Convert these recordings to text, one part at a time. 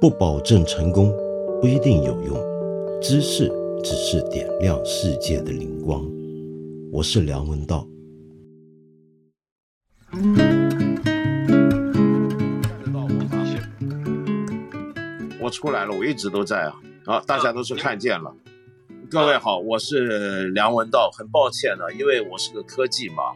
不保证成功，不一定有用。知识只是点亮世界的灵光。我是梁文道。我出来了，我一直都在啊。好，大家都是看见了。各位好，我是梁文道。很抱歉呢，因为我是个科技盲。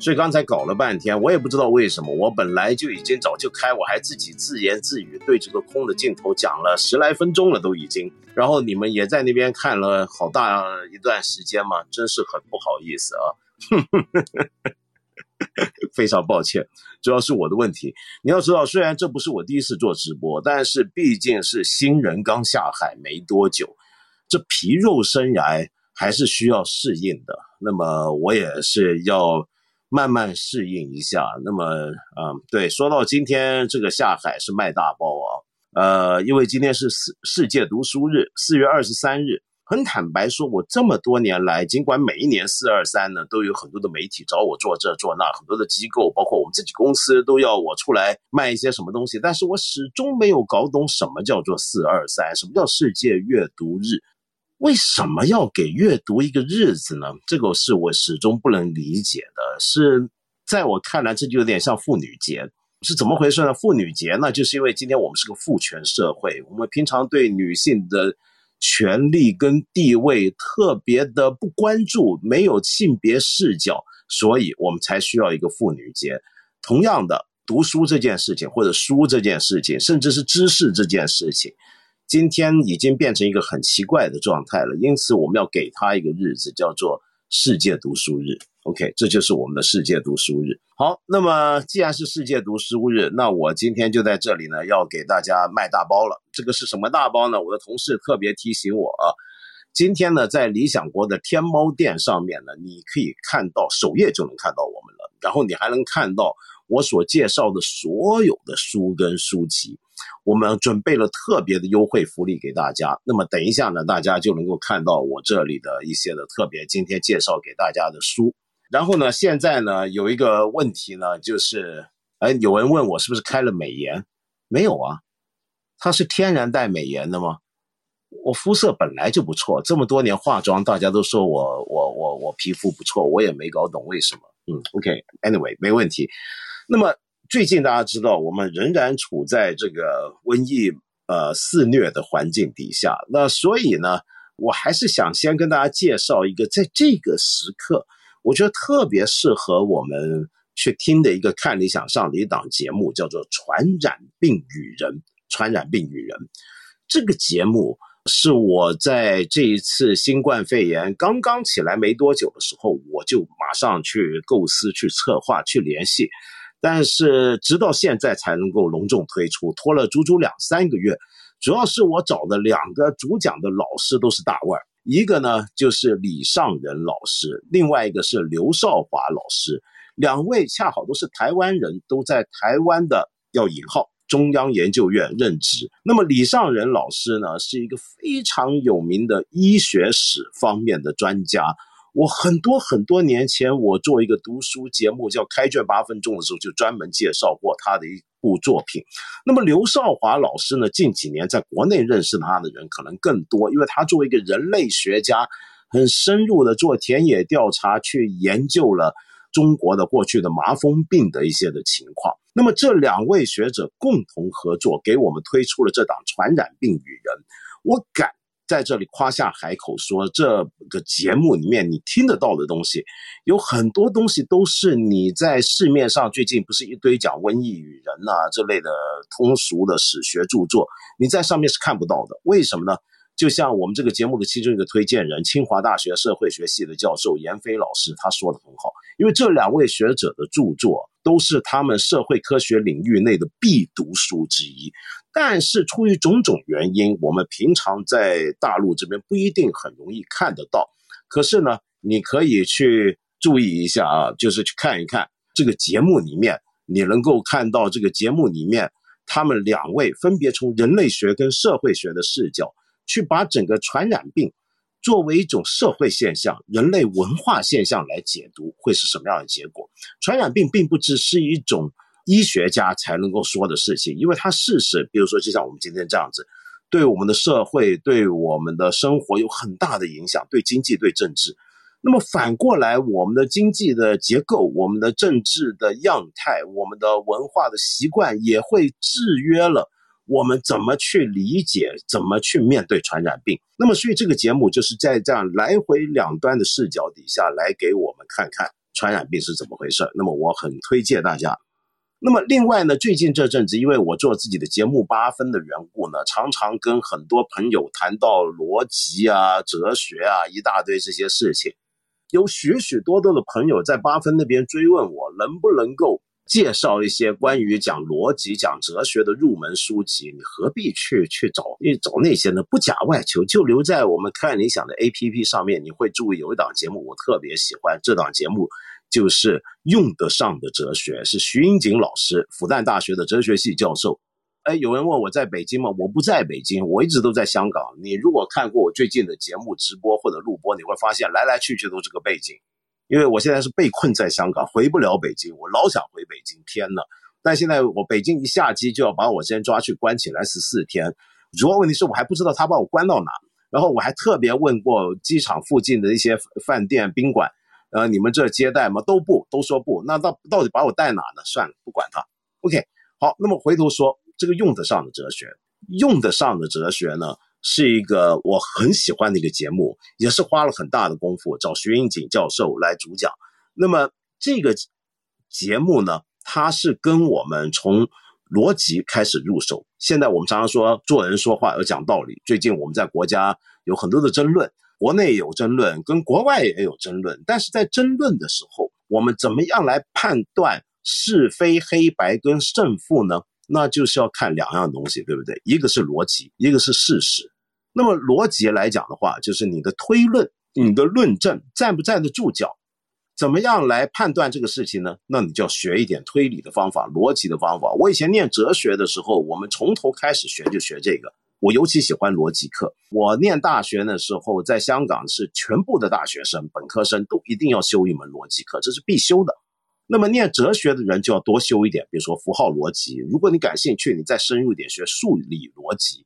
所以刚才搞了半天，我也不知道为什么。我本来就已经早就开，我还自己自言自语对这个空的镜头讲了十来分钟了，都已经。然后你们也在那边看了好大一段时间嘛，真是很不好意思啊，非常抱歉，主要是我的问题。你要知道，虽然这不是我第一次做直播，但是毕竟是新人刚下海没多久，这皮肉生涯还是需要适应的。那么我也是要。慢慢适应一下。那么，嗯，对，说到今天这个下海是卖大包啊，呃，因为今天是世世界读书日，四月二十三日。很坦白说，我这么多年来，尽管每一年四二三呢，都有很多的媒体找我做这做那，很多的机构，包括我们自己公司，都要我出来卖一些什么东西，但是我始终没有搞懂什么叫做四二三，什么叫世界阅读日。为什么要给阅读一个日子呢？这个是我始终不能理解的。是在我看来，这就有点像妇女节，是怎么回事呢？妇女节呢，就是因为今天我们是个父权社会，我们平常对女性的权利跟地位特别的不关注，没有性别视角，所以我们才需要一个妇女节。同样的，读书这件事情，或者书这件事情，甚至是知识这件事情。今天已经变成一个很奇怪的状态了，因此我们要给他一个日子，叫做世界读书日。OK，这就是我们的世界读书日。好，那么既然是世界读书日，那我今天就在这里呢，要给大家卖大包了。这个是什么大包呢？我的同事特别提醒我啊，今天呢，在理想国的天猫店上面呢，你可以看到首页就能看到我们了，然后你还能看到我所介绍的所有的书跟书籍。我们准备了特别的优惠福利给大家，那么等一下呢，大家就能够看到我这里的一些的特别今天介绍给大家的书。然后呢，现在呢有一个问题呢，就是，哎，有人问我是不是开了美颜？没有啊，它是天然带美颜的吗？我肤色本来就不错，这么多年化妆，大家都说我我我我皮肤不错，我也没搞懂为什么。嗯，OK，Anyway，没问题。那么。最近大家知道，我们仍然处在这个瘟疫呃肆虐的环境底下。那所以呢，我还是想先跟大家介绍一个，在这个时刻，我觉得特别适合我们去听的一个看理想上的一档节目，叫做《传染病与人》。传染病与人这个节目是我在这一次新冠肺炎刚刚起来没多久的时候，我就马上去构思、去策划、去联系。但是直到现在才能够隆重推出，拖了足足两三个月。主要是我找的两个主讲的老师都是大腕，一个呢就是李尚仁老师，另外一个是刘少华老师，两位恰好都是台湾人，都在台湾的要引号中央研究院任职。那么李尚仁老师呢，是一个非常有名的医学史方面的专家。我很多很多年前，我做一个读书节目叫《开卷八分钟》的时候，就专门介绍过他的一部作品。那么刘少华老师呢，近几年在国内认识他的人可能更多，因为他作为一个人类学家，很深入的做田野调查，去研究了中国的过去的麻风病的一些的情况。那么这两位学者共同合作，给我们推出了这档《传染病与人》，我感。在这里夸下海口说，这个节目里面你听得到的东西，有很多东西都是你在市面上最近不是一堆讲瘟疫与人呐这类的通俗的史学著作，你在上面是看不到的。为什么呢？就像我们这个节目的其中一个推荐人，清华大学社会学系的教授严飞老师，他说的很好，因为这两位学者的著作都是他们社会科学领域内的必读书之一。但是出于种种原因，我们平常在大陆这边不一定很容易看得到。可是呢，你可以去注意一下啊，就是去看一看这个节目里面，你能够看到这个节目里面，他们两位分别从人类学跟社会学的视角，去把整个传染病作为一种社会现象、人类文化现象来解读，会是什么样的结果？传染病并不只是一种医学家才能够说的事情，因为它事实，比如说就像我们今天这样子，对我们的社会、对我们的生活有很大的影响，对经济、对政治。那么反过来，我们的经济的结构、我们的政治的样态、我们的文化的习惯，也会制约了我们怎么去理解、怎么去面对传染病。那么，所以这个节目就是在这样来回两端的视角底下来给我们看看传染病是怎么回事。那么，我很推荐大家。那么，另外呢，最近这阵子，因为我做自己的节目八分的缘故呢，常常跟很多朋友谈到逻辑啊、哲学啊，一大堆这些事情。有许许多多的朋友在八分那边追问我，能不能够介绍一些关于讲逻辑、讲哲学的入门书籍？你何必去去找？你找那些呢？不假外求，就留在我们看理想的 A P P 上面。你会注意有一档节目，我特别喜欢。这档节目就是用得上的哲学，是徐英锦老师，复旦大学的哲学系教授。哎，有人问我在北京吗？我不在北京，我一直都在香港。你如果看过我最近的节目直播或者录播，你会发现来来去去都是个背景。因为我现在是被困在香港，回不了北京。我老想回北京，天呐！但现在我北京一下机就要把我先抓去关起来十四天。主要问题是我还不知道他把我关到哪。然后我还特别问过机场附近的一些饭店宾馆，呃，你们这接待吗？都不，都说不。那到到底把我带哪呢？算了，不管他。OK，好，那么回头说。这个用得上的哲学，用得上的哲学呢，是一个我很喜欢的一个节目，也是花了很大的功夫找徐英锦教授来主讲。那么这个节目呢，它是跟我们从逻辑开始入手。现在我们常常说做人说话要讲道理。最近我们在国家有很多的争论，国内有争论，跟国外也有争论。但是在争论的时候，我们怎么样来判断是非黑白跟胜负呢？那就是要看两样东西，对不对？一个是逻辑，一个是事实。那么逻辑来讲的话，就是你的推论、你的论证站不站得住脚？怎么样来判断这个事情呢？那你就要学一点推理的方法、逻辑的方法。我以前念哲学的时候，我们从头开始学就学这个。我尤其喜欢逻辑课。我念大学的时候，在香港是全部的大学生、本科生都一定要修一门逻辑课，这是必修的。那么念哲学的人就要多修一点，比如说符号逻辑。如果你感兴趣，你再深入一点学数理逻辑。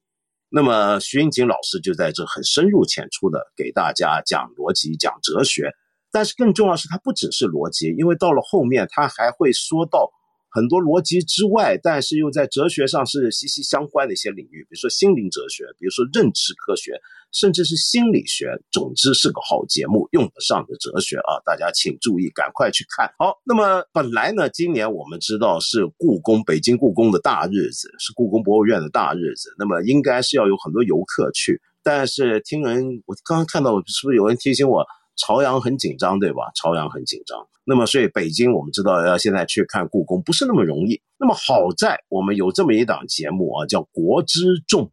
那么徐英锦老师就在这很深入浅出的给大家讲逻辑、讲哲学。但是更重要是，他不只是逻辑，因为到了后面他还会说到。很多逻辑之外，但是又在哲学上是息息相关的一些领域，比如说心灵哲学，比如说认知科学，甚至是心理学。总之是个好节目，用得上的哲学啊！大家请注意，赶快去看。好，那么本来呢，今年我们知道是故宫北京故宫的大日子，是故宫博物院的大日子，那么应该是要有很多游客去。但是听人，我刚刚看到是不是有人提醒我？朝阳很紧张，对吧？朝阳很紧张。那么，所以北京我们知道要现在去看故宫不是那么容易。那么好在我们有这么一档节目啊，叫《国之重》。《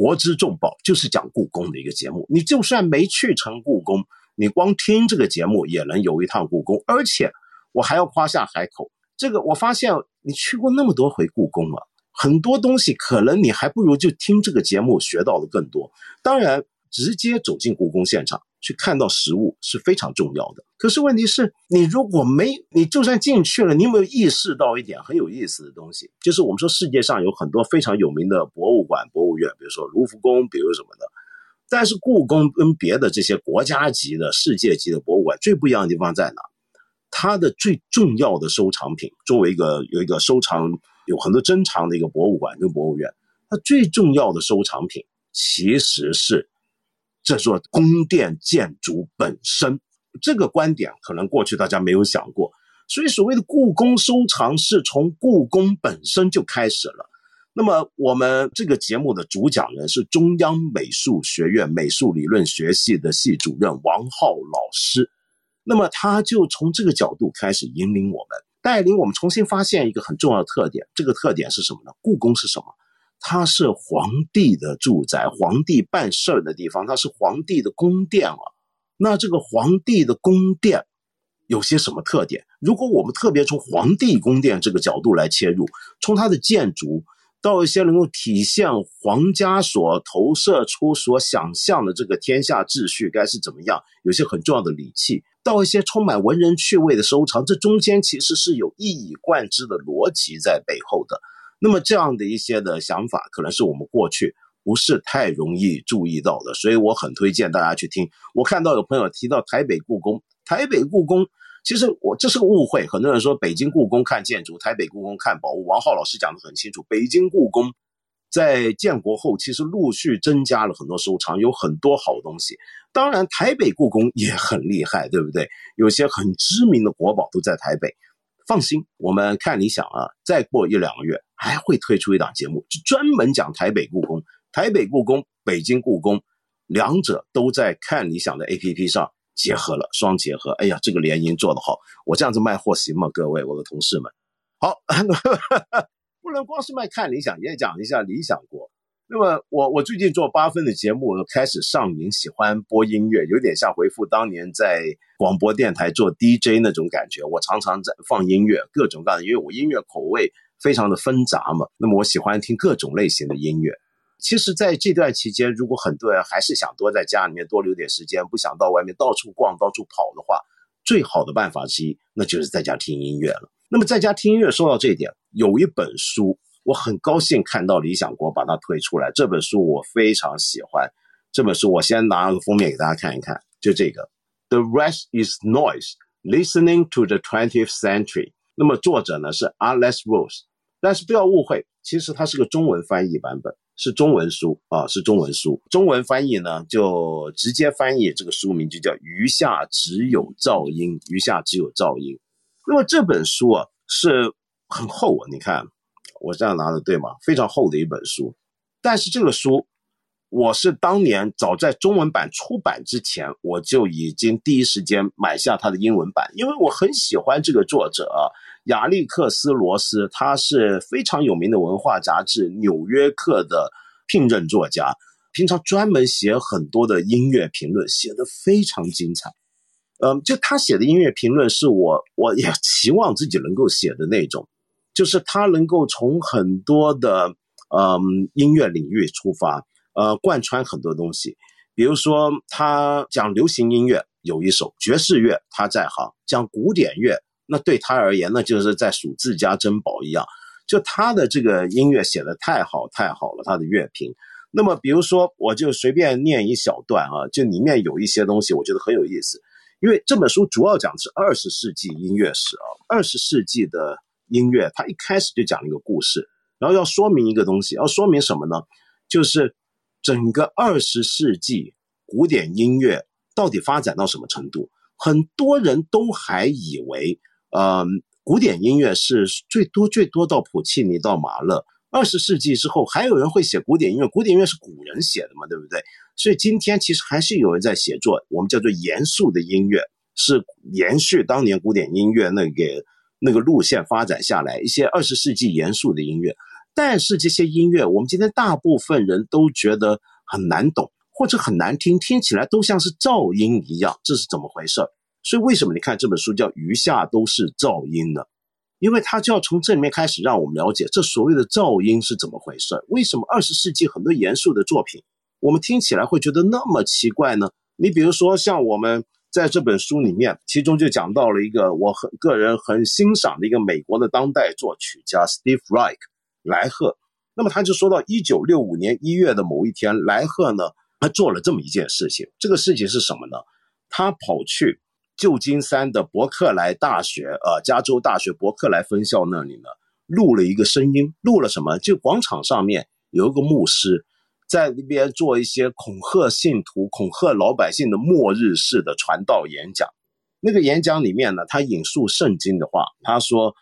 国之重宝》就是讲故宫的一个节目。你就算没去成故宫，你光听这个节目也能游一趟故宫。而且我还要夸下海口，这个我发现你去过那么多回故宫了，很多东西可能你还不如就听这个节目学到的更多。当然，直接走进故宫现场。去看到实物是非常重要的。可是问题是你如果没，你就算进去了，你有没有意识到一点很有意思的东西？就是我们说世界上有很多非常有名的博物馆、博物院，比如说卢浮宫，比如什么的。但是故宫跟别的这些国家级的、世界级的博物馆最不一样的地方在哪？它的最重要的收藏品，作为一个有一个收藏有很多珍藏的一个博物馆跟博物院，它最重要的收藏品其实是。这座宫殿建筑本身，这个观点可能过去大家没有想过，所以所谓的故宫收藏是从故宫本身就开始了。那么我们这个节目的主讲人是中央美术学院美术理论学系的系主任王浩老师，那么他就从这个角度开始引领我们，带领我们重新发现一个很重要的特点。这个特点是什么呢？故宫是什么？它是皇帝的住宅，皇帝办事儿的地方，它是皇帝的宫殿啊。那这个皇帝的宫殿有些什么特点？如果我们特别从皇帝宫殿这个角度来切入，从它的建筑，到一些能够体现皇家所投射出、所想象的这个天下秩序该是怎么样，有些很重要的礼器，到一些充满文人趣味的收藏，这中间其实是有一以贯之的逻辑在背后的。那么这样的一些的想法，可能是我们过去不是太容易注意到的，所以我很推荐大家去听。我看到有朋友提到台北故宫，台北故宫。其实我这是个误会，很多人说北京故宫看建筑，台北故宫看宝物。王浩老师讲的很清楚，北京故宫在建国后其实陆续增加了很多收藏，有很多好东西。当然，台北故宫也很厉害，对不对？有些很知名的国宝都在台北。放心，我们看理想啊，再过一两个月还会推出一档节目，就专门讲台北故宫、台北故宫、北京故宫，两者都在看理想的 APP 上。结合了，双结合，哎呀，这个联姻做得好，我这样子卖货行吗？各位，我的同事们，好，不能光是卖看理想，也讲一下理想国。那么我我最近做八分的节目，开始上瘾，喜欢播音乐，有点像回复当年在广播电台做 DJ 那种感觉。我常常在放音乐，各种各样的，因为我音乐口味非常的纷杂嘛。那么我喜欢听各种类型的音乐。其实，在这段期间，如果很多人还是想多在家里面多留点时间，不想到外面到处逛、到处跑的话，最好的办法之一，那就是在家听音乐了。那么，在家听音乐，说到这一点，有一本书，我很高兴看到理想国把它推出来。这本书我非常喜欢。这本书我先拿个封面给大家看一看，就这个《The Rest Is Noise: Listening to the Twentieth Century》。那么作者呢是 Alex Rose，但是不要误会，其实它是个中文翻译版本。是中文书啊，是中文书。中文翻译呢，就直接翻译这个书名就叫“余下只有噪音”。余下只有噪音。那么这本书啊，是很厚啊，你看我这样拿的对吗？非常厚的一本书。但是这个书，我是当年早在中文版出版之前，我就已经第一时间买下它的英文版，因为我很喜欢这个作者啊。亚历克斯·罗斯，他是非常有名的文化杂志《纽约客》的聘任作家，平常专门写很多的音乐评论，写的非常精彩。嗯，就他写的音乐评论，是我我也 期望自己能够写的那种，就是他能够从很多的嗯音乐领域出发，呃，贯穿很多东西。比如说，他讲流行音乐有一首，爵士乐他在行，讲古典乐。那对他而言，那就是在数自家珍宝一样。就他的这个音乐写的太好太好了，他的乐评。那么，比如说，我就随便念一小段啊，就里面有一些东西，我觉得很有意思。因为这本书主要讲的是二十世纪音乐史啊，二十世纪的音乐，它一开始就讲了一个故事，然后要说明一个东西，要说明什么呢？就是整个二十世纪古典音乐到底发展到什么程度？很多人都还以为。呃，古典音乐是最多最多到普契尼到马勒。二十世纪之后，还有人会写古典音乐。古典音乐是古人写的嘛，对不对？所以今天其实还是有人在写作，我们叫做严肃的音乐，是延续当年古典音乐那个那个路线发展下来一些二十世纪严肃的音乐。但是这些音乐，我们今天大部分人都觉得很难懂，或者很难听，听起来都像是噪音一样，这是怎么回事？所以为什么你看这本书叫“余下都是噪音”呢？因为他就要从这里面开始让我们了解这所谓的噪音是怎么回事。为什么二十世纪很多严肃的作品，我们听起来会觉得那么奇怪呢？你比如说像我们在这本书里面，其中就讲到了一个我很个人很欣赏的一个美国的当代作曲家 Steve Reich 莱赫。那么他就说到一九六五年一月的某一天，莱赫呢他做了这么一件事情。这个事情是什么呢？他跑去。旧金山的伯克莱大学，呃，加州大学伯克莱分校那里呢，录了一个声音，录了什么？就广场上面有一个牧师，在那边做一些恐吓信徒、恐吓老百姓的末日式的传道演讲。那个演讲里面呢，他引述圣经的话，他说：“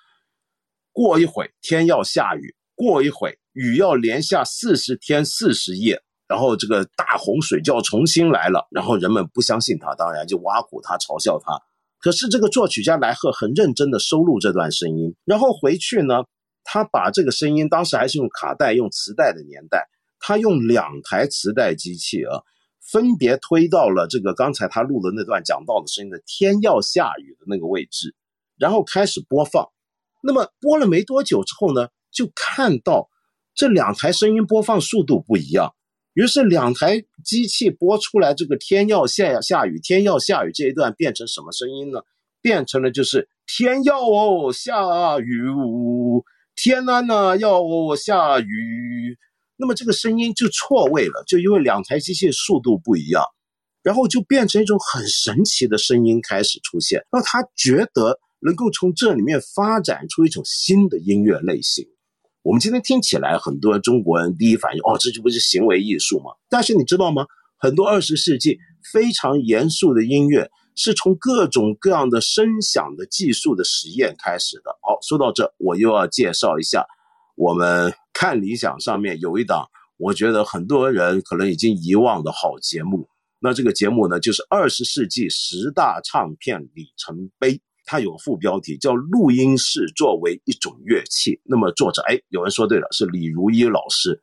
过一会天要下雨，过一会雨要连下四十天四十夜。”然后这个大洪水就要重新来了，然后人们不相信他，当然就挖苦他、嘲笑他。可是这个作曲家莱赫很认真的收录这段声音，然后回去呢，他把这个声音，当时还是用卡带、用磁带的年代，他用两台磁带机器啊，分别推到了这个刚才他录的那段讲到的声音的“天要下雨”的那个位置，然后开始播放。那么播了没多久之后呢，就看到。这两台声音播放速度不一样，于是两台机器播出来这个“天要下下雨，天要下雨”这一段变成什么声音呢？变成了就是“天要哦下雨，天呐呐要下雨”。那么这个声音就错位了，就因为两台机械速度不一样，然后就变成一种很神奇的声音开始出现。那他觉得能够从这里面发展出一种新的音乐类型。我们今天听起来，很多中国人第一反应哦，这就不是行为艺术吗？但是你知道吗？很多二十世纪非常严肃的音乐，是从各种各样的声响的技术的实验开始的。好，说到这，我又要介绍一下我们。看理想上面有一档，我觉得很多人可能已经遗忘的好节目。那这个节目呢，就是二十世纪十大唱片里程碑。它有副标题叫“录音室作为一种乐器”。那么作者，哎，有人说对了，是李如一老师。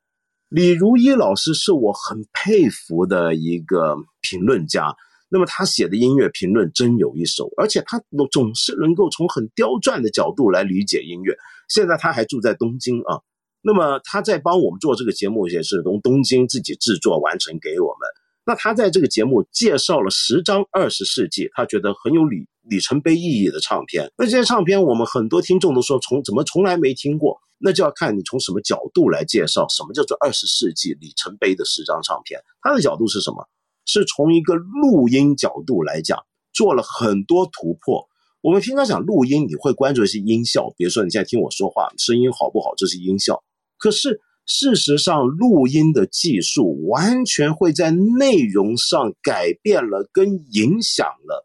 李如一老师是我很佩服的一个评论家。那么他写的音乐评论真有一手，而且他总是能够从很刁钻的角度来理解音乐。现在他还住在东京啊。那么他在帮我们做这个节目，也是从东京自己制作完成给我们。那他在这个节目介绍了十张二十世纪他觉得很有里里程碑意义的唱片。那这些唱片，我们很多听众都说从怎么从来没听过，那就要看你从什么角度来介绍什么叫做二十世纪里程碑的十张唱片。他的角度是什么？是从一个录音角度来讲，做了很多突破。我们平常讲录音，你会关注一些音效，比如说你现在听我说话，声音好不好？这是音效。可是，事实上，录音的技术完全会在内容上改变了，跟影响了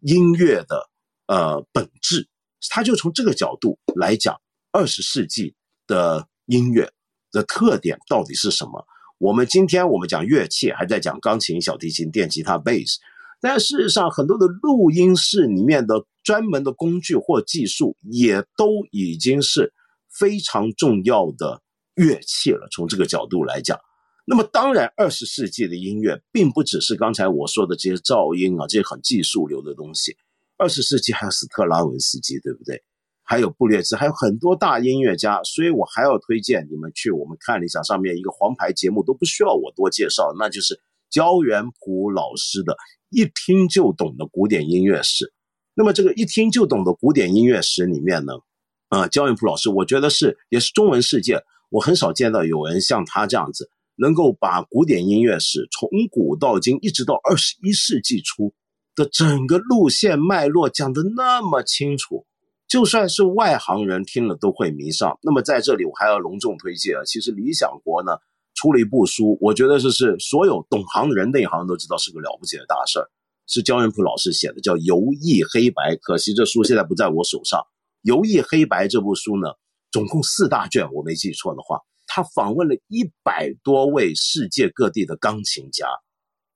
音乐的呃本质。他就从这个角度来讲，二十世纪的音乐的特点到底是什么？我们今天我们讲乐器，还在讲钢琴、小提琴、电吉他、贝斯，但事实上，很多的录音室里面的专门的工具或技术，也都已经是。非常重要的乐器了。从这个角度来讲，那么当然，二十世纪的音乐并不只是刚才我说的这些噪音啊，这些很技术流的东西。二十世纪还有斯特拉文斯基，对不对？还有布列兹，还有很多大音乐家。所以我还要推荐你们去我们看理想上面一个黄牌节目，都不需要我多介绍，那就是焦元溥老师的一听就懂的古典音乐史。那么这个一听就懂的古典音乐史里面呢？啊，焦元溥老师，我觉得是也是中文世界，我很少见到有人像他这样子，能够把古典音乐史从古到今，一直到二十一世纪初的整个路线脉络讲得那么清楚，就算是外行人听了都会迷上。那么在这里，我还要隆重推荐啊，其实理想国呢出了一部书，我觉得这是所有懂行的人、内行都知道是个了不起的大事儿，是焦元溥老师写的，叫《游艺黑白》，可惜这书现在不在我手上。《游艺黑白》这部书呢，总共四大卷，我没记错的话，他访问了一百多位世界各地的钢琴家，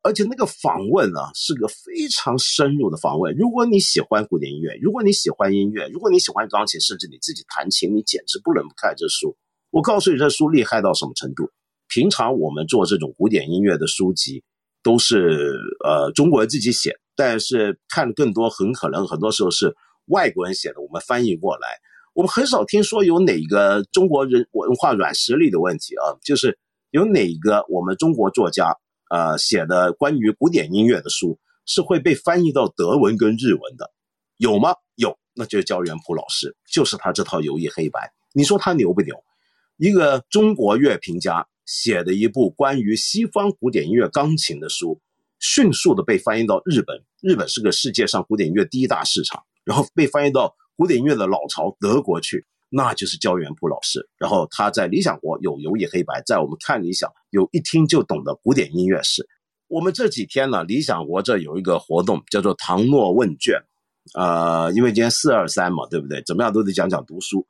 而且那个访问啊是个非常深入的访问。如果你喜欢古典音乐，如果你喜欢音乐，如果你喜欢钢琴，甚至你自己弹琴，你简直不能不看这书。我告诉你，这书厉害到什么程度？平常我们做这种古典音乐的书籍，都是呃中国人自己写，但是看的更多，很可能很多时候是。外国人写的，我们翻译过来，我们很少听说有哪个中国人文化软实力的问题啊，就是有哪个我们中国作家呃写的关于古典音乐的书是会被翻译到德文跟日文的，有吗？有，那就是焦元溥老师，就是他这套游艺黑白，你说他牛不牛？一个中国乐评家写的一部关于西方古典音乐钢琴的书，迅速的被翻译到日本，日本是个世界上古典音乐第一大市场。然后被翻译到古典音乐的老巢德国去，那就是焦元溥老师。然后他在理想国有游艺黑白，在我们看理想有一听就懂的古典音乐史。我们这几天呢，理想国这有一个活动叫做唐诺问卷，呃，因为今天四二三嘛，对不对？怎么样都得讲讲读书。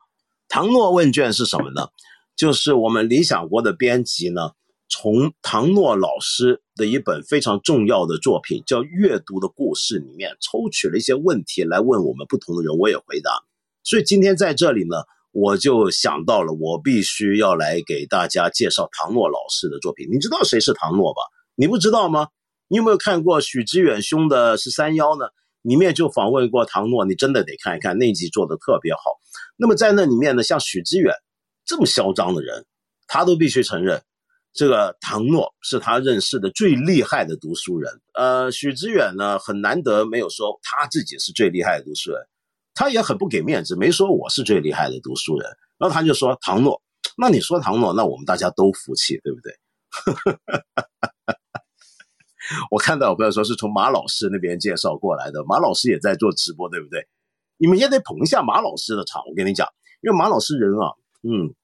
唐诺问卷是什么呢？就是我们理想国的编辑呢。从唐诺老师的一本非常重要的作品叫《阅读的故事》里面抽取了一些问题来问我们不同的人，我也回答。所以今天在这里呢，我就想到了，我必须要来给大家介绍唐诺老师的作品。你知道谁是唐诺吧？你不知道吗？你有没有看过许知远兄的十三幺呢？里面就访问过唐诺，你真的得看一看那集做的特别好。那么在那里面呢，像许知远这么嚣张的人。他都必须承认，这个唐诺是他认识的最厉害的读书人。呃，许知远呢，很难得没有说他自己是最厉害的读书人，他也很不给面子，没说我是最厉害的读书人。然后他就说唐诺，那你说唐诺，那我们大家都服气，对不对？我看到有朋友说是从马老师那边介绍过来的，马老师也在做直播，对不对？你们也得捧一下马老师的场。我跟你讲，因为马老师人啊，嗯，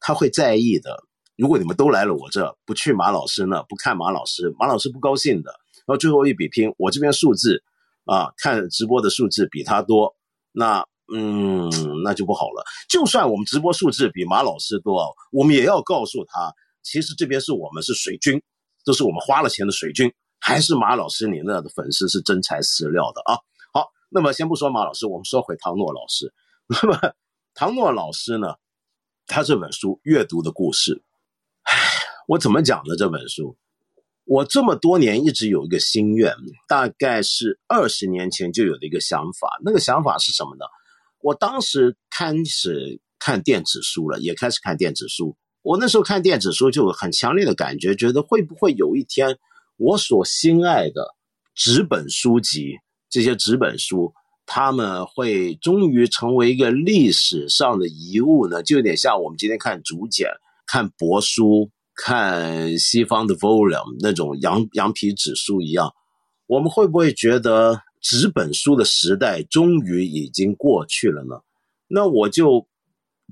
他会在意的。如果你们都来了我这，不去马老师那，不看马老师，马老师不高兴的。然后最后一比拼，我这边数字啊，看直播的数字比他多，那嗯，那就不好了。就算我们直播数字比马老师多，我们也要告诉他，其实这边是我们是水军，都是我们花了钱的水军。还是马老师，你那的粉丝是真材实料的啊！好，那么先不说马老师，我们说回唐诺老师。那么唐诺老师呢，他这本书《阅读的故事》，唉，我怎么讲呢？这本书，我这么多年一直有一个心愿，大概是二十年前就有的一个想法。那个想法是什么呢？我当时开始看电子书了，也开始看电子书。我那时候看电子书就很强烈的感觉，觉得会不会有一天。我所心爱的纸本书籍，这些纸本书，他们会终于成为一个历史上的遗物呢？就有点像我们今天看竹简、看帛书、看西方的 volume 那种羊羊皮纸书一样。我们会不会觉得纸本书的时代终于已经过去了呢？那我就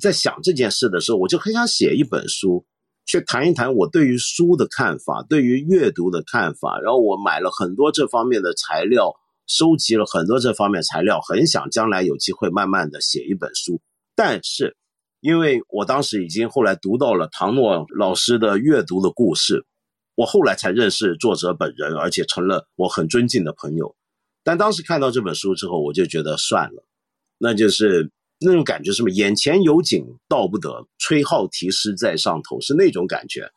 在想这件事的时候，我就很想写一本书。去谈一谈我对于书的看法，对于阅读的看法。然后我买了很多这方面的材料，收集了很多这方面材料，很想将来有机会慢慢的写一本书。但是，因为我当时已经后来读到了唐诺老师的阅读的故事，我后来才认识作者本人，而且成了我很尊敬的朋友。但当时看到这本书之后，我就觉得算了，那就是。那种感觉什么？眼前有景道不得，吹号题诗在上头，是那种感觉。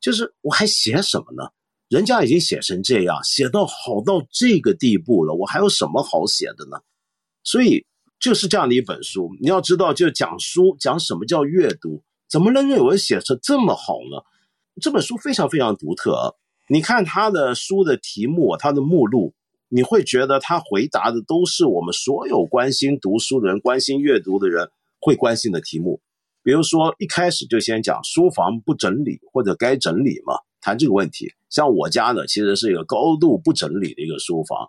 就是我还写什么呢？人家已经写成这样，写到好到这个地步了，我还有什么好写的呢？所以就是这样的一本书。你要知道，就讲书，讲什么叫阅读，怎么能有人写成这么好呢？这本书非常非常独特。你看他的书的题目，他的目录。你会觉得他回答的都是我们所有关心读书的人、关心阅读的人会关心的题目，比如说一开始就先讲书房不整理或者该整理嘛，谈这个问题。像我家呢，其实是一个高度不整理的一个书房，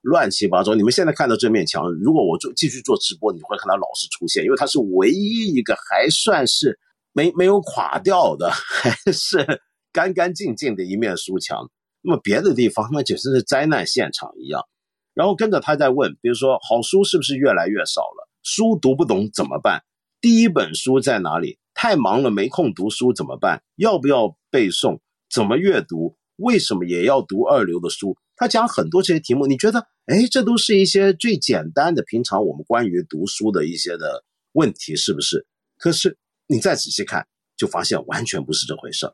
乱七八糟。你们现在看到这面墙，如果我做继续做直播，你会看到老是出现，因为它是唯一一个还算是没没有垮掉的，还是干干净净的一面书墙。那么别的地方那简直是灾难现场一样，然后跟着他在问，比如说好书是不是越来越少了？书读不懂怎么办？第一本书在哪里？太忙了没空读书怎么办？要不要背诵？怎么阅读？为什么也要读二流的书？他讲很多这些题目，你觉得，哎，这都是一些最简单的平常我们关于读书的一些的问题，是不是？可是你再仔细看，就发现完全不是这回事儿。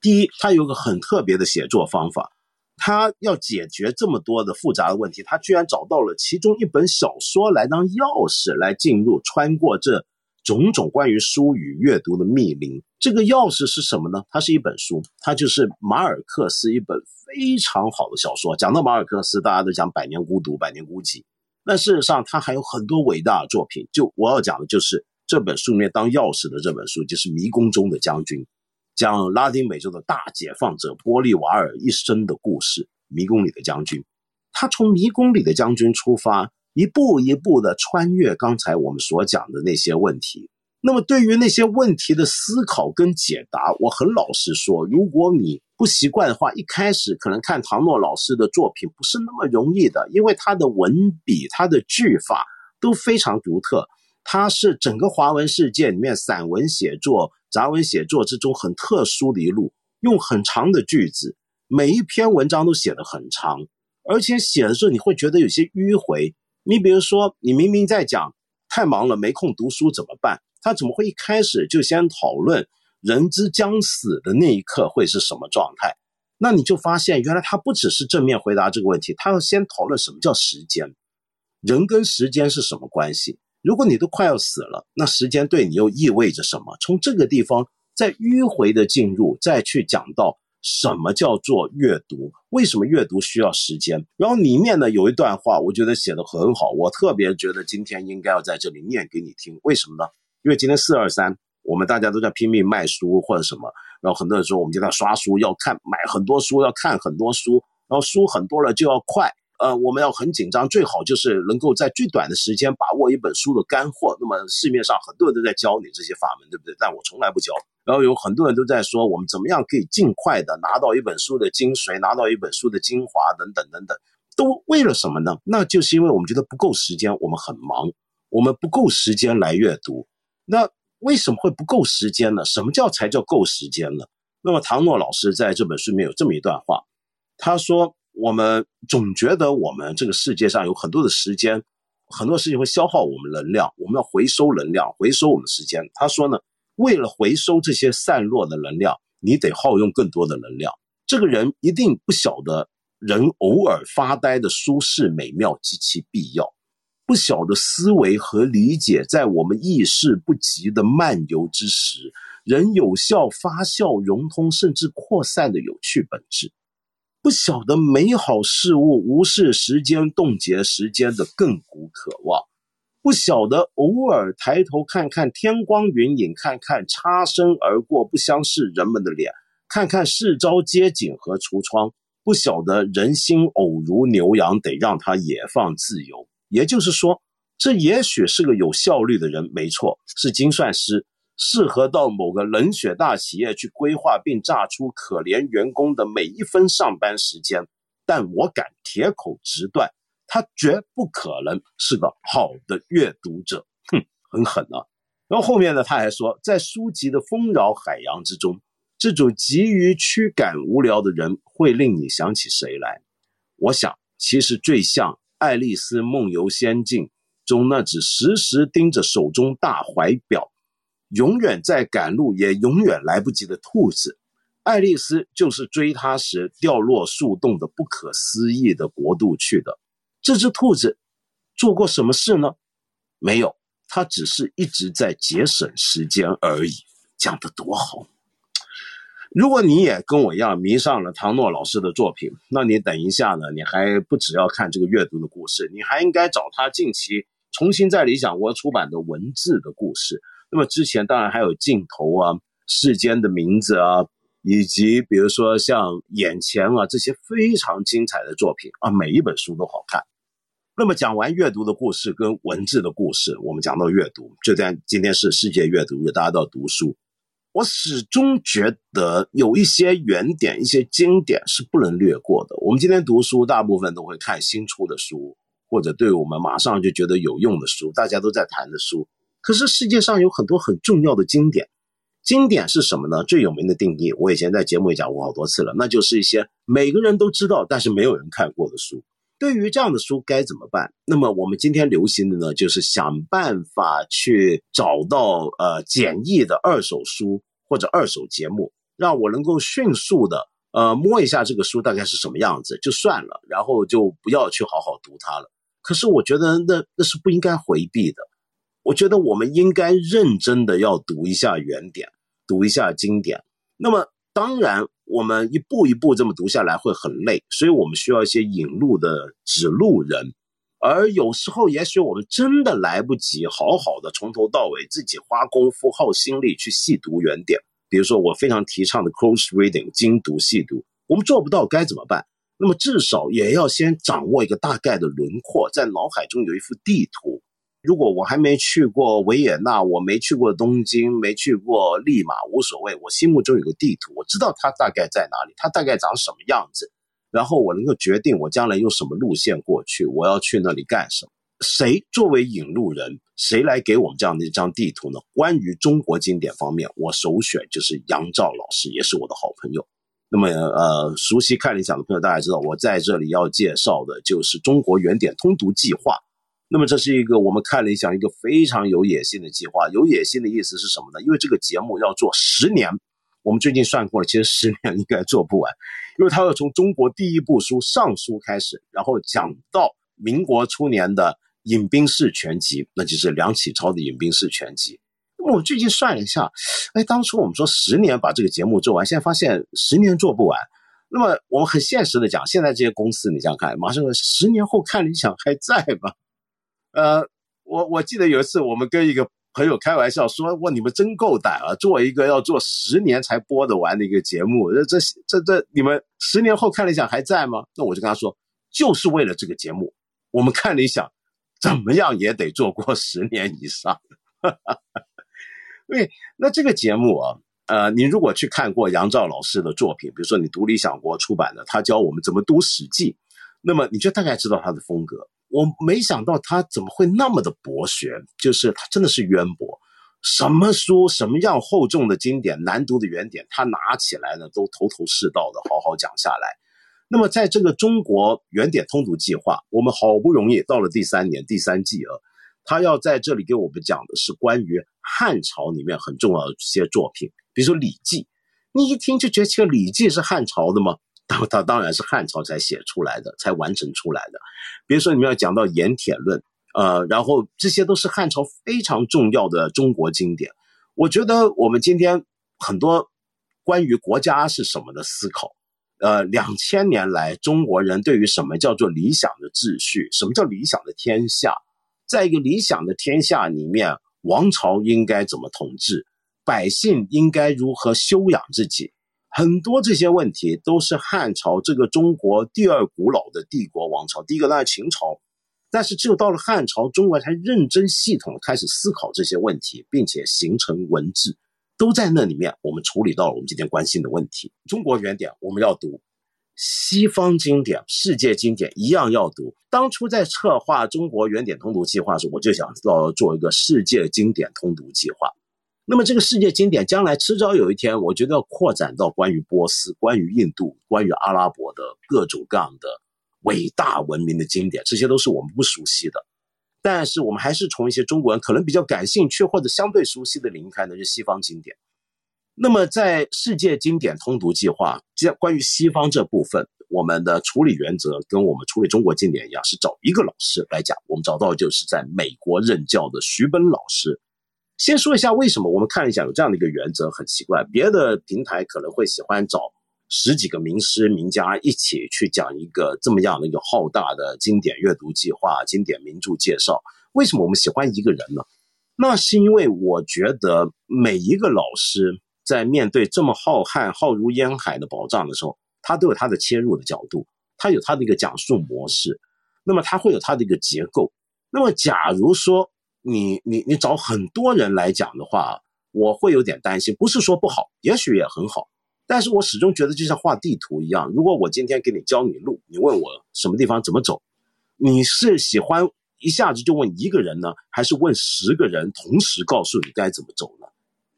第一，他有个很特别的写作方法，他要解决这么多的复杂的问题，他居然找到了其中一本小说来当钥匙，来进入穿过这种种关于书与阅读的密林。这个钥匙是什么呢？它是一本书，它就是马尔克斯一本非常好的小说。讲到马尔克斯，大家都讲《百年孤独》《百年孤寂》，但事实上他还有很多伟大的作品。就我要讲的就是这本书里面当钥匙的这本书，就是《迷宫中的将军》。讲拉丁美洲的大解放者玻利瓦尔一生的故事，迷宫里的将军。他从迷宫里的将军出发，一步一步的穿越刚才我们所讲的那些问题。那么，对于那些问题的思考跟解答，我很老实说，如果你不习惯的话，一开始可能看唐诺老师的作品不是那么容易的，因为他的文笔、他的句法都非常独特。他是整个华文世界里面散文写作。杂文写作之中很特殊的一路，用很长的句子，每一篇文章都写得很长，而且写的时候你会觉得有些迂回。你比如说，你明明在讲太忙了没空读书怎么办？他怎么会一开始就先讨论人之将死的那一刻会是什么状态？那你就发现，原来他不只是正面回答这个问题，他要先讨论什么叫时间，人跟时间是什么关系？如果你都快要死了，那时间对你又意味着什么？从这个地方再迂回的进入，再去讲到什么叫做阅读，为什么阅读需要时间。然后里面呢有一段话，我觉得写的很好，我特别觉得今天应该要在这里念给你听。为什么呢？因为今天四二三，我们大家都在拼命卖书或者什么，然后很多人说我们就在刷书，要看买很多书，要看很多书，然后书很多了就要快。呃，我们要很紧张，最好就是能够在最短的时间把握一本书的干货。那么市面上很多人都在教你这些法门，对不对？但我从来不教。然后有很多人都在说，我们怎么样可以尽快的拿到一本书的精髓，拿到一本书的精华等等等等，都为了什么呢？那就是因为我们觉得不够时间，我们很忙，我们不够时间来阅读。那为什么会不够时间呢？什么叫才叫够时间呢？那么唐诺老师在这本书里面有这么一段话，他说。我们总觉得我们这个世界上有很多的时间，很多事情会消耗我们能量，我们要回收能量，回收我们时间。他说呢，为了回收这些散落的能量，你得耗用更多的能量。这个人一定不晓得，人偶尔发呆的舒适美妙极其必要，不晓得思维和理解在我们意识不及的漫游之时，人有效发酵、融通甚至扩散的有趣本质。不晓得美好事物无视时间冻结时间的亘古渴望，不晓得偶尔抬头看看天光云影，看看擦身而过不相识人们的脸，看看世招街景和橱窗，不晓得人心偶如牛羊，得让它野放自由。也就是说，这也许是个有效率的人，没错，是精算师。适合到某个冷血大企业去规划并榨出可怜员工的每一分上班时间，但我敢铁口直断，他绝不可能是个好的阅读者。哼，很狠啊！然后后面呢，他还说，在书籍的丰饶海洋之中，这种急于驱赶无聊的人会令你想起谁来？我想，其实最像《爱丽丝梦游仙境》中那只时时盯着手中大怀表。永远在赶路，也永远来不及的兔子，爱丽丝就是追他时掉落树洞的不可思议的国度去的。这只兔子做过什么事呢？没有，它只是一直在节省时间而已。讲的多好！如果你也跟我一样迷上了唐诺老师的作品，那你等一下呢？你还不只要看这个阅读的故事，你还应该找他近期重新在理想国出版的文字的故事。那么之前当然还有镜头啊、世间的名字啊，以及比如说像眼前啊这些非常精彩的作品啊，每一本书都好看。那么讲完阅读的故事跟文字的故事，我们讲到阅读，就在今天是世界阅读日，大家都要读书。我始终觉得有一些原点、一些经典是不能略过的。我们今天读书，大部分都会看新出的书，或者对我们马上就觉得有用的书，大家都在谈的书。可是世界上有很多很重要的经典，经典是什么呢？最有名的定义，我以前在节目也讲过好多次了，那就是一些每个人都知道，但是没有人看过的书。对于这样的书该怎么办？那么我们今天流行的呢，就是想办法去找到呃简易的二手书或者二手节目，让我能够迅速的呃摸一下这个书大概是什么样子就算了，然后就不要去好好读它了。可是我觉得那那是不应该回避的。我觉得我们应该认真的要读一下原点，读一下经典。那么，当然，我们一步一步这么读下来会很累，所以我们需要一些引路的指路人。而有时候，也许我们真的来不及好好的从头到尾自己花功夫、耗心力去细读原点。比如说，我非常提倡的 close reading，精读细读，我们做不到该怎么办？那么至少也要先掌握一个大概的轮廓，在脑海中有一幅地图。如果我还没去过维也纳，我没去过东京，没去过利马，无所谓。我心目中有个地图，我知道它大概在哪里，它大概长什么样子，然后我能够决定我将来用什么路线过去，我要去那里干什么。谁作为引路人，谁来给我们这样的一张地图呢？关于中国经典方面，我首选就是杨照老师，也是我的好朋友。那么，呃，熟悉看理想的朋友，大家知道，我在这里要介绍的就是中国原点通读计划。那么这是一个我们看理想一个非常有野心的计划。有野心的意思是什么呢？因为这个节目要做十年，我们最近算过了，其实十年应该做不完，因为他要从中国第一部书《尚书》开始，然后讲到民国初年的《饮冰室全集》，那就是梁启超的《饮冰室全集》。我最近算了一下，哎，当初我们说十年把这个节目做完，现在发现十年做不完。那么我们很现实的讲，现在这些公司，你想想看，马上十年后看理想还在吗？呃，我我记得有一次我们跟一个朋友开玩笑说，哇，你们真够胆啊，做一个要做十年才播得完的一个节目，这这这这，你们十年后看理想还在吗？那我就跟他说，就是为了这个节目，我们看理想怎么样也得做过十年以上。对，那这个节目啊，呃，你如果去看过杨照老师的作品，比如说你读理想国出版的，他教我们怎么读《史记》，那么你就大概知道他的风格。我没想到他怎么会那么的博学，就是他真的是渊博，什么书、什么样厚重的经典、难读的原点，他拿起来呢都头头是道的，好好讲下来。那么在这个中国原点通读计划，我们好不容易到了第三年、第三季了。他要在这里给我们讲的是关于汉朝里面很重要的一些作品，比如说《礼记》，你一听就觉得这个《礼记》是汉朝的吗？当它当然是汉朝才写出来的，才完成出来的。比如说你们要讲到《盐铁论》，呃，然后这些都是汉朝非常重要的中国经典。我觉得我们今天很多关于国家是什么的思考，呃，两千年来中国人对于什么叫做理想的秩序，什么叫理想的天下？在一个理想的天下里面，王朝应该怎么统治，百姓应该如何修养自己，很多这些问题都是汉朝这个中国第二古老的帝国王朝。第一个当然秦朝，但是只有到了汉朝，中国才认真系统开始思考这些问题，并且形成文字，都在那里面。我们处理到了我们今天关心的问题。中国原点我们要读。西方经典、世界经典一样要读。当初在策划中国原点通读计划时，我就想到做一个世界经典通读计划。那么这个世界经典将来迟早有一天，我觉得要扩展到关于波斯、关于印度、关于阿拉伯的各种各样的伟大文明的经典，这些都是我们不熟悉的。但是我们还是从一些中国人可能比较感兴趣或者相对熟悉的领域看，那是西方经典。那么，在世界经典通读计划，这关于西方这部分，我们的处理原则跟我们处理中国经典一样，是找一个老师来讲。我们找到就是在美国任教的徐奔老师。先说一下为什么我们看一下有这样的一个原则，很奇怪，别的平台可能会喜欢找十几个名师名家一起去讲一个这么样的一个浩大的经典阅读计划、经典名著介绍。为什么我们喜欢一个人呢？那是因为我觉得每一个老师。在面对这么浩瀚、浩如烟海的宝藏的时候，他都有他的切入的角度，他有他的一个讲述模式，那么他会有他的一个结构。那么，假如说你你你找很多人来讲的话，我会有点担心。不是说不好，也许也很好，但是我始终觉得就像画地图一样，如果我今天给你教你路，你问我什么地方怎么走，你是喜欢一下子就问一个人呢，还是问十个人同时告诉你该怎么走呢？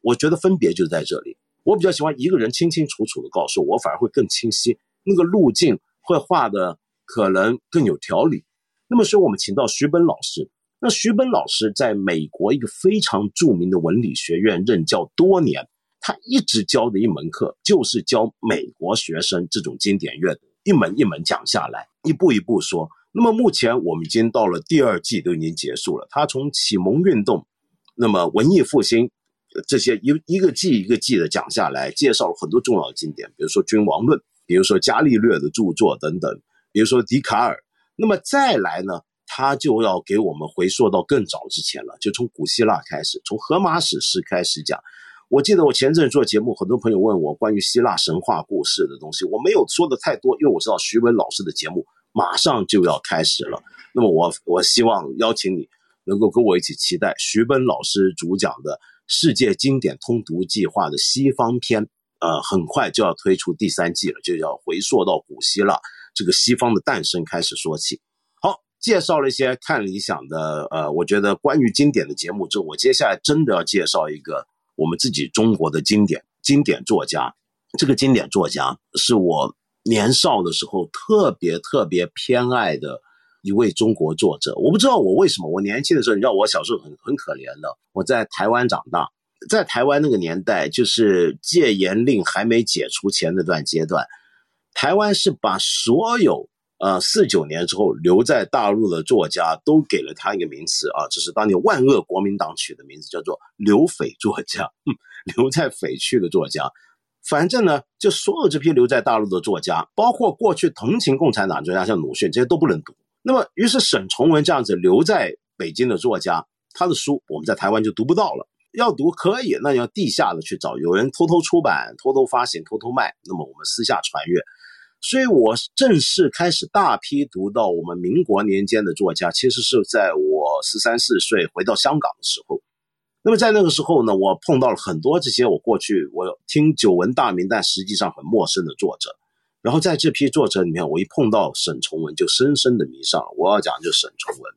我觉得分别就在这里。我比较喜欢一个人清清楚楚的告诉我，反而会更清晰，那个路径会画的可能更有条理。那么，所以我们请到徐奔老师。那徐奔老师在美国一个非常著名的文理学院任教多年，他一直教的一门课就是教美国学生这种经典阅读，一门一门讲下来，一步一步说。那么目前我们已经到了第二季，都已经结束了。他从启蒙运动，那么文艺复兴。这些一一个季一个季的讲下来，介绍了很多重要的经典，比如说《君王论》，比如说伽利略的著作等等，比如说笛卡尔。那么再来呢，他就要给我们回溯到更早之前了，就从古希腊开始，从荷马史诗开始讲。我记得我前阵做节目，很多朋友问我关于希腊神话故事的东西，我没有说的太多，因为我知道徐文老师的节目马上就要开始了。那么我我希望邀请你能够跟我一起期待徐奔老师主讲的。世界经典通读计划的西方篇，呃，很快就要推出第三季了，就要回溯到古希腊这个西方的诞生开始说起。介绍了一些看理想的，呃，我觉得关于经典的节目之后，我接下来真的要介绍一个我们自己中国的经典经典作家。这个经典作家是我年少的时候特别特别偏爱的。一位中国作者，我不知道我为什么，我年轻的时候，你知道我小时候很很可怜的，我在台湾长大，在台湾那个年代，就是戒严令还没解除前那段阶段，台湾是把所有呃，四九年之后留在大陆的作家都给了他一个名词啊，这是当年万恶国民党取的名字，叫做“留匪作家”，留在匪区的作家。反正呢，就所有这批留在大陆的作家，包括过去同情共产党作家，像鲁迅这些都不能读。那么，于是沈从文这样子留在北京的作家，他的书我们在台湾就读不到了。要读可以，那要地下的去找，有人偷偷出版、偷偷发行、偷偷卖，那么我们私下传阅。所以我正式开始大批读到我们民国年间的作家，其实是在我十三四岁回到香港的时候。那么在那个时候呢，我碰到了很多这些我过去我听久闻大名，但实际上很陌生的作者。然后在这批作者里面，我一碰到沈从文，就深深的迷上了。我要讲就沈从文。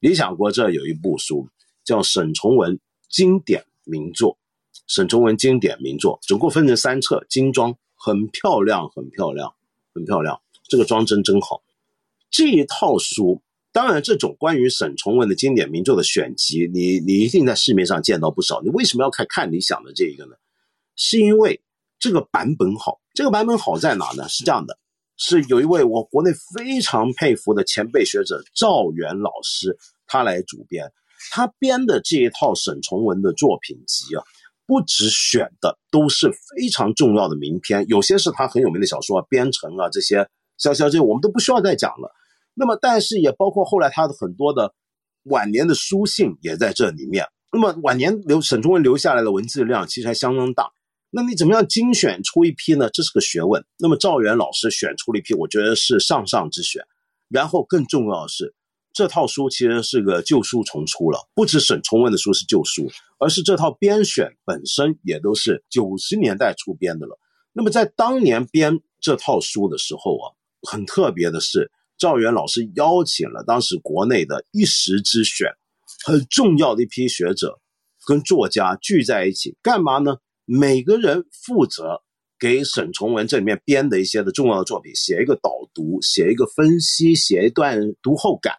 理想国这有一部书叫《沈从文经典名作》，沈从文经典名作总共分成三册，精装，很漂亮，很漂亮，很漂亮。这个装帧真好。这一套书。当然，这种关于沈从文的经典名作的选集，你你一定在市面上见到不少。你为什么要看看你想的这个呢？是因为这个版本好。这个版本好在哪呢？是这样的，是有一位我国内非常佩服的前辈学者赵元老师，他来主编。他编的这一套沈从文的作品集啊，不只选的都是非常重要的名篇，有些是他很有名的小说啊，《编程》啊这些，小小这些我们都不需要再讲了。那么，但是也包括后来他的很多的晚年的书信也在这里面。那么晚年留沈从文留下来的文字量其实还相当大。那你怎么样精选出一批呢？这是个学问。那么赵元老师选出了一批，我觉得是上上之选。然后更重要的是，这套书其实是个旧书重出了，不止沈从文的书是旧书，而是这套编选本身也都是九十年代出编的了。那么在当年编这套书的时候啊，很特别的是。赵元老师邀请了当时国内的一时之选，很重要的一批学者跟作家聚在一起，干嘛呢？每个人负责给沈从文这里面编的一些的重要的作品写一个导读，写一个分析，写一段读后感。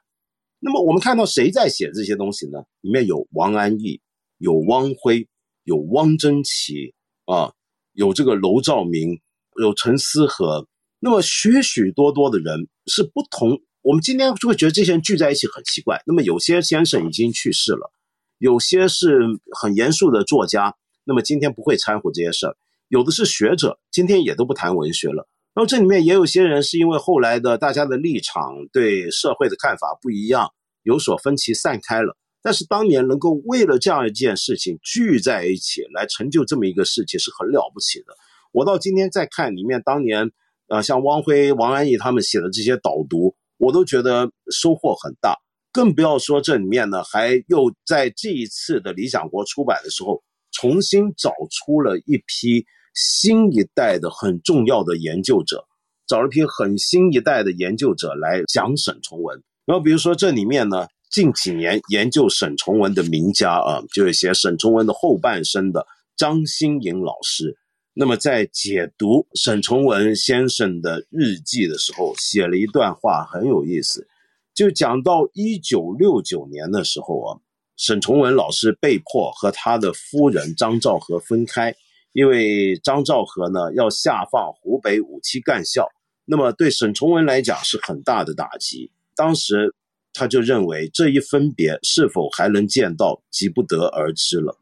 那么我们看到谁在写这些东西呢？里面有王安忆，有汪晖，有汪曾祺啊，有这个娄兆明，有陈思和。那么许许多多的人是不同，我们今天就会觉得这些人聚在一起很奇怪。那么有些先生已经去世了，有些是很严肃的作家，那么今天不会掺和这些事儿。有的是学者，今天也都不谈文学了。然后这里面也有些人是因为后来的大家的立场对社会的看法不一样，有所分歧散开了。但是当年能够为了这样一件事情聚在一起来成就这么一个事情是很了不起的。我到今天再看里面当年。啊，像汪晖、王安忆他们写的这些导读，我都觉得收获很大。更不要说这里面呢，还又在这一次的理想国出版的时候，重新找出了一批新一代的很重要的研究者，找了批很新一代的研究者来讲沈从文。然后比如说这里面呢，近几年研究沈从文的名家啊，就是写沈从文的后半生的张新颖老师。那么在解读沈从文先生的日记的时候，写了一段话很有意思，就讲到一九六九年的时候啊，沈从文老师被迫和他的夫人张兆和分开，因为张兆和呢要下放湖北武七干校，那么对沈从文来讲是很大的打击。当时他就认为这一分别是否还能见到，即不得而知了，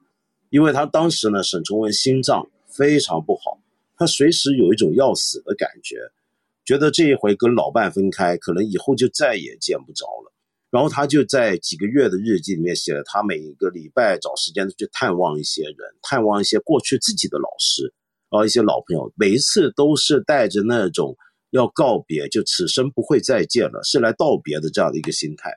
因为他当时呢，沈从文心脏。非常不好，他随时有一种要死的感觉，觉得这一回跟老伴分开，可能以后就再也见不着了。然后他就在几个月的日记里面写了，他每一个礼拜找时间去探望一些人，探望一些过去自己的老师，然后一些老朋友，每一次都是带着那种要告别，就此生不会再见了，是来道别的这样的一个心态。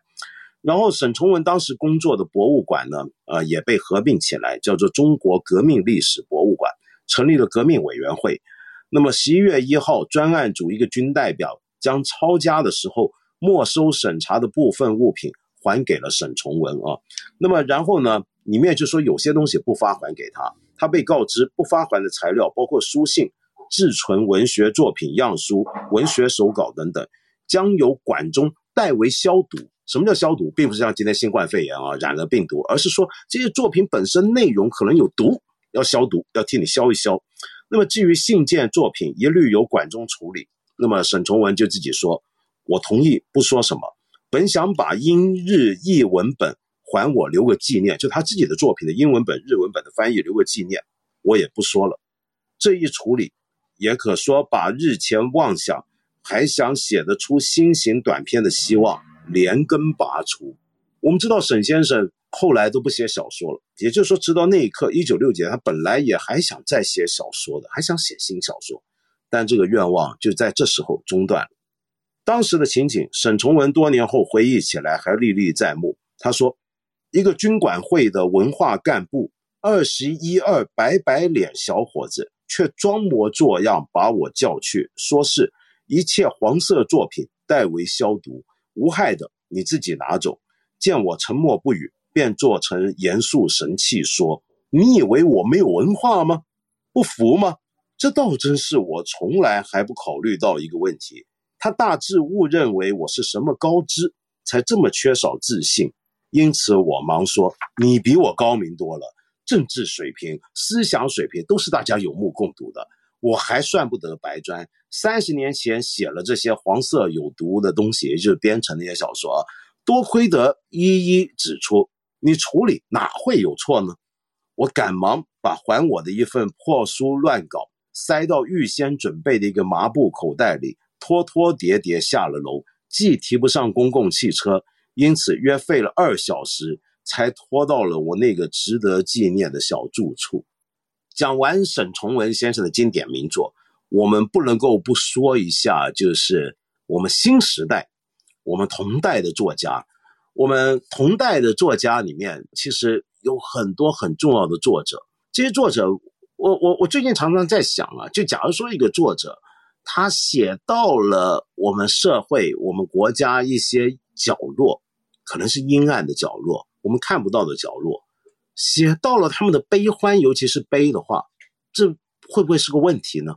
然后沈从文当时工作的博物馆呢，呃，也被合并起来，叫做中国革命历史博物馆。成立了革命委员会，那么十一月一号，专案组一个军代表将抄家的时候没收审查的部分物品还给了沈从文啊。那么然后呢，里面就说有些东西不发还给他，他被告知不发还的材料包括书信、自存文学作品样书、文学手稿等等，将由管中代为消毒。什么叫消毒？并不是像今天新冠肺炎啊染了病毒，而是说这些作品本身内容可能有毒。要消毒，要替你消一消。那么至于信件作品，一律由管中处理。那么沈从文就自己说：“我同意不说什么。本想把英日译文本还我留个纪念，就他自己的作品的英文本、日文本的翻译留个纪念，我也不说了。这一处理，也可说把日前妄想还想写得出新型短篇的希望连根拔除。我们知道沈先生后来都不写小说了，也就是说，直到那一刻，一九六几年，他本来也还想再写小说的，还想写新小说，但这个愿望就在这时候中断了。当时的情景，沈从文多年后回忆起来还历历在目。他说：“一个军管会的文化干部，二十一二白白脸小伙子，却装模作样把我叫去，说是一切黄色作品代为消毒，无害的，你自己拿走。”见我沉默不语，便做成严肃神气说：“你以为我没有文化吗？不服吗？这倒真是我从来还不考虑到一个问题。”他大致误认为我是什么高知，才这么缺少自信。因此，我忙说：“你比我高明多了，政治水平、思想水平都是大家有目共睹的。我还算不得白砖。三十年前写了这些黄色有毒的东西，也就是编成那些小说，多亏得一一指出，你处理哪会有错呢？”我赶忙把还我的一份破书乱稿塞到预先准备的一个麻布口袋里。拖拖叠叠下了楼，既提不上公共汽车，因此约费了二小时才拖到了我那个值得纪念的小住处。讲完沈从文先生的经典名作，我们不能够不说一下，就是我们新时代、我们同代的作家。我们同代的作家里面，其实有很多很重要的作者。这些作者，我我我最近常常在想啊，就假如说一个作者。他写到了我们社会、我们国家一些角落，可能是阴暗的角落，我们看不到的角落，写到了他们的悲欢，尤其是悲的话，这会不会是个问题呢？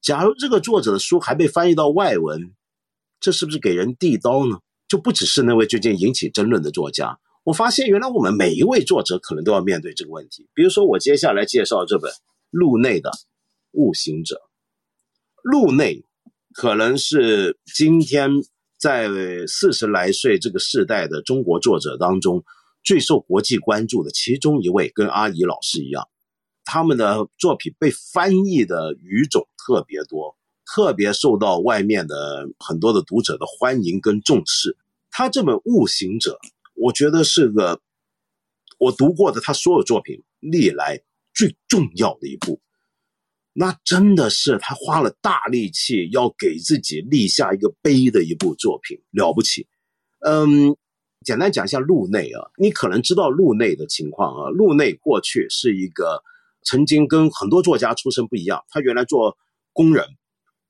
假如这个作者的书还被翻译到外文，这是不是给人递刀呢？就不只是那位最近引起争论的作家。我发现，原来我们每一位作者可能都要面对这个问题。比如说，我接下来介绍这本路内的《悟行者》。路内可能是今天在四十来岁这个世代的中国作者当中最受国际关注的其中一位，跟阿姨老师一样，他们的作品被翻译的语种特别多，特别受到外面的很多的读者的欢迎跟重视。他这本《悟行者》，我觉得是个我读过的他所有作品历来最重要的一部。那真的是他花了大力气要给自己立下一个碑的一部作品，了不起。嗯，简单讲一下路内啊，你可能知道路内的情况啊。路内过去是一个曾经跟很多作家出身不一样，他原来做工人，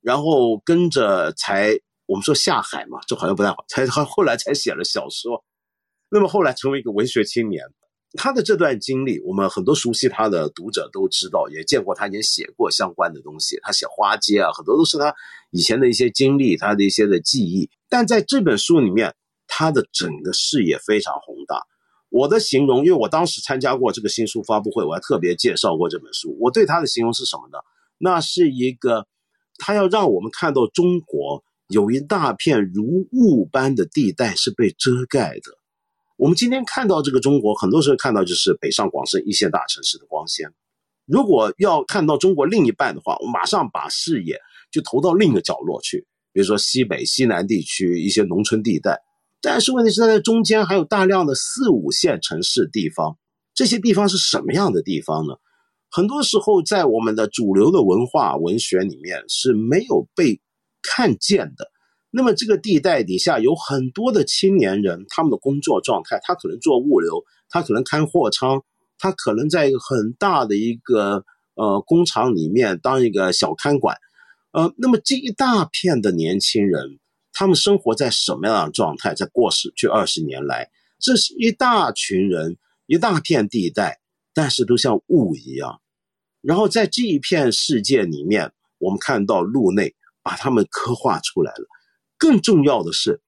然后跟着才我们说下海嘛，这好像不太好，才他后来才写了小说，那么后来成为一个文学青年。他的这段经历，我们很多熟悉他的读者都知道，也见过他，也写过相关的东西。他写花街啊，很多都是他以前的一些经历，他的一些的记忆。但在这本书里面，他的整个视野非常宏大。我的形容，因为我当时参加过这个新书发布会，我还特别介绍过这本书。我对他的形容是什么呢？那是一个，他要让我们看到中国有一大片如雾般的地带是被遮盖的。我们今天看到这个中国，很多时候看到就是北上广深一线大城市的光鲜。如果要看到中国另一半的话，我马上把视野就投到另一个角落去，比如说西北、西南地区一些农村地带。但是问题是在中间还有大量的四五线城市地方，这些地方是什么样的地方呢？很多时候在我们的主流的文化文学里面是没有被看见的。那么这个地带底下有很多的青年人，他们的工作状态，他可能做物流，他可能看货仓，他可能在一个很大的一个呃工厂里面当一个小看管，呃，那么这一大片的年轻人，他们生活在什么样的状态？在过去二十年来，这是一大群人，一大片地带，但是都像雾一样。然后在这一片世界里面，我们看到路内把他们刻画出来了。更重要的是，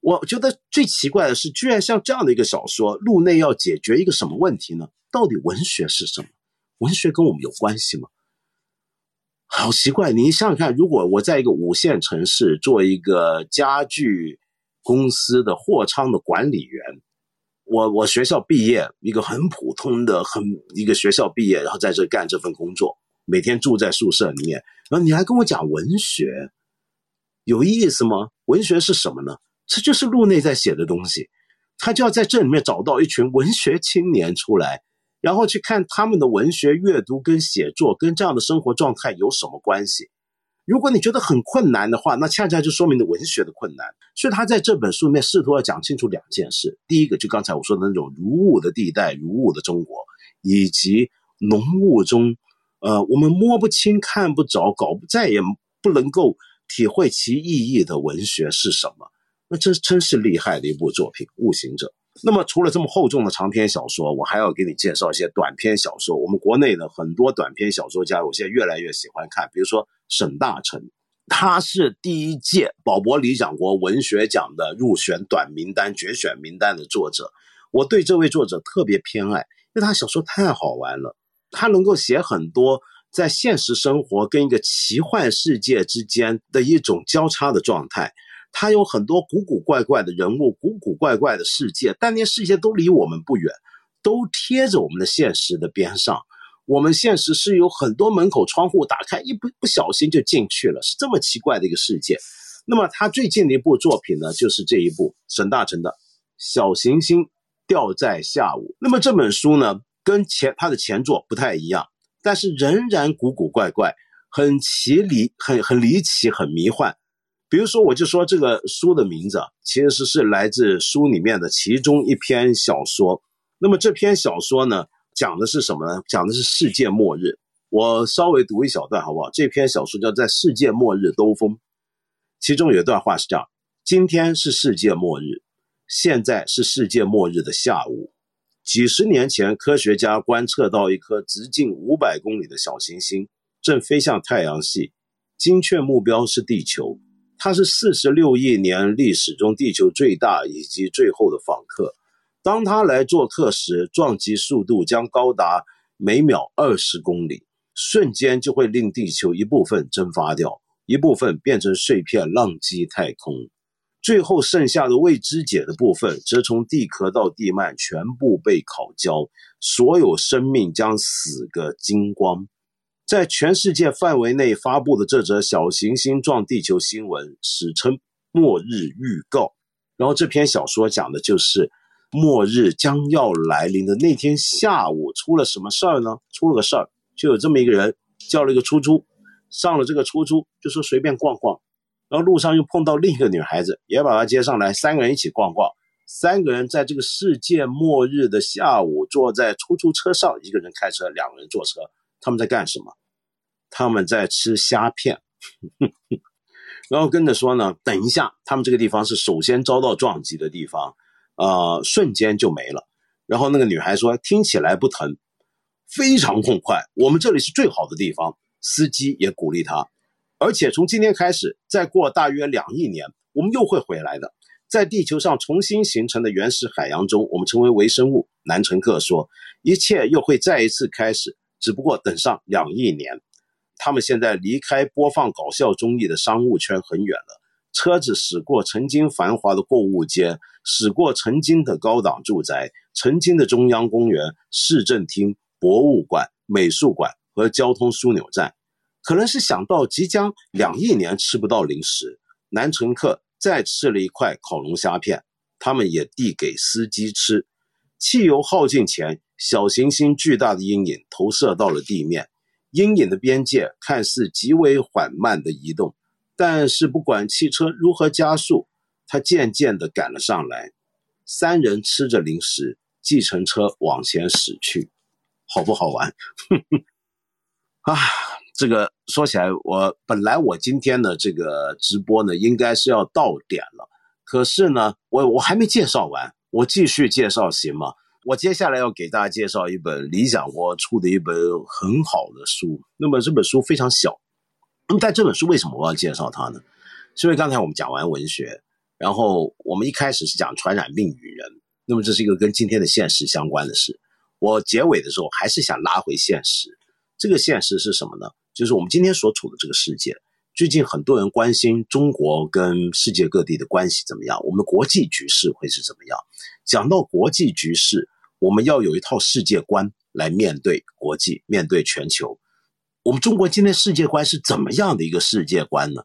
我觉得最奇怪的是，居然像这样的一个小说，路内要解决一个什么问题呢？到底文学是什么？文学跟我们有关系吗？好奇怪，你想想看，如果我在一个五线城市做一个家具公司的货仓的管理员，我我学校毕业，一个很普通的很一个学校毕业，然后在这干这份工作，每天住在宿舍里面，然后你还跟我讲文学，有意思吗？文学是什么呢？这就是路内在写的东西，他就要在这里面找到一群文学青年出来。然后去看他们的文学阅读跟写作跟这样的生活状态有什么关系？如果你觉得很困难的话，那恰恰就说明了文学的困难。所以他在这本书里面试图要讲清楚两件事：第一个，就刚才我说的那种如雾的地带、如雾的中国，以及浓雾中，呃，我们摸不清、看不着、搞不再也不能够体会其意义的文学是什么。那这真是厉害的一部作品，《悟行者》。那么，除了这么厚重的长篇小说，我还要给你介绍一些短篇小说。我们国内的很多短篇小说家，我现在越来越喜欢看。比如说沈大成，他是第一届宝博理想国文学奖的入选短名单、决选名单的作者。我对这位作者特别偏爱，因为他小说太好玩了。他能够写很多在现实生活跟一个奇幻世界之间的一种交叉的状态。他有很多古古怪怪的人物，古古怪怪的世界，但那世界都离我们不远，都贴着我们的现实的边上。我们现实是有很多门口窗户打开，一不不小心就进去了，是这么奇怪的一个世界。那么他最近的一部作品呢，就是这一部沈大成的《小行星掉在下午》。那么这本书呢，跟前他的前作不太一样，但是仍然古古怪怪，很奇离，很很离奇，很迷幻。比如说，我就说这个书的名字其实是来自书里面的其中一篇小说。那么这篇小说呢，讲的是什么呢？讲的是世界末日。我稍微读一小段好不好？这篇小说叫《在世界末日兜风》，其中有一段话是这样：今天是世界末日，现在是世界末日的下午。几十年前，科学家观测到一颗直径五百公里的小行星正飞向太阳系，精确目标是地球。它是四十六亿年历史中地球最大以及最后的访客。当它来做客时，撞击速度将高达每秒二十公里，瞬间就会令地球一部分蒸发掉，一部分变成碎片浪迹太空。最后剩下的未肢解的部分，则从地壳到地幔全部被烤焦，所有生命将死个精光。在全世界范围内发布的这则小行星撞地球新闻，史称“末日预告”。然后这篇小说讲的就是末日将要来临的那天下午出了什么事儿呢？出了个事儿，就有这么一个人叫了一个出租，上了这个出租就说随便逛逛，然后路上又碰到另一个女孩子，也把她接上来，三个人一起逛逛。三个人在这个世界末日的下午坐在出租车上，一个人开车，两个人坐车。他们在干什么？他们在吃虾片，然后跟着说呢，等一下，他们这个地方是首先遭到撞击的地方，呃，瞬间就没了。然后那个女孩说，听起来不疼，非常痛快。我们这里是最好的地方。司机也鼓励他，而且从今天开始，再过大约两亿年，我们又会回来的，在地球上重新形成的原始海洋中，我们成为微生物。男乘客说，一切又会再一次开始。只不过等上两亿年，他们现在离开播放搞笑综艺的商务圈很远了。车子驶过曾经繁华的购物街，驶过曾经的高档住宅，曾经的中央公园、市政厅、博物馆、美术馆和交通枢纽站。可能是想到即将两亿年吃不到零食，男乘客再吃了一块烤龙虾片，他们也递给司机吃。汽油耗尽前。小行星巨大的阴影投射到了地面，阴影的边界看似极为缓慢的移动，但是不管汽车如何加速，它渐渐地赶了上来。三人吃着零食，计程车往前驶去，好不好玩？啊，这个说起来，我本来我今天的这个直播呢，应该是要到点了，可是呢，我我还没介绍完，我继续介绍行吗？我接下来要给大家介绍一本理想国出的一本很好的书。那么这本书非常小。那么但这本书为什么我要介绍它呢？是因为刚才我们讲完文学，然后我们一开始是讲传染病与人。那么这是一个跟今天的现实相关的事。我结尾的时候还是想拉回现实。这个现实是什么呢？就是我们今天所处的这个世界。最近很多人关心中国跟世界各地的关系怎么样，我们国际局势会是怎么样？讲到国际局势，我们要有一套世界观来面对国际，面对全球。我们中国今天世界观是怎么样的一个世界观呢？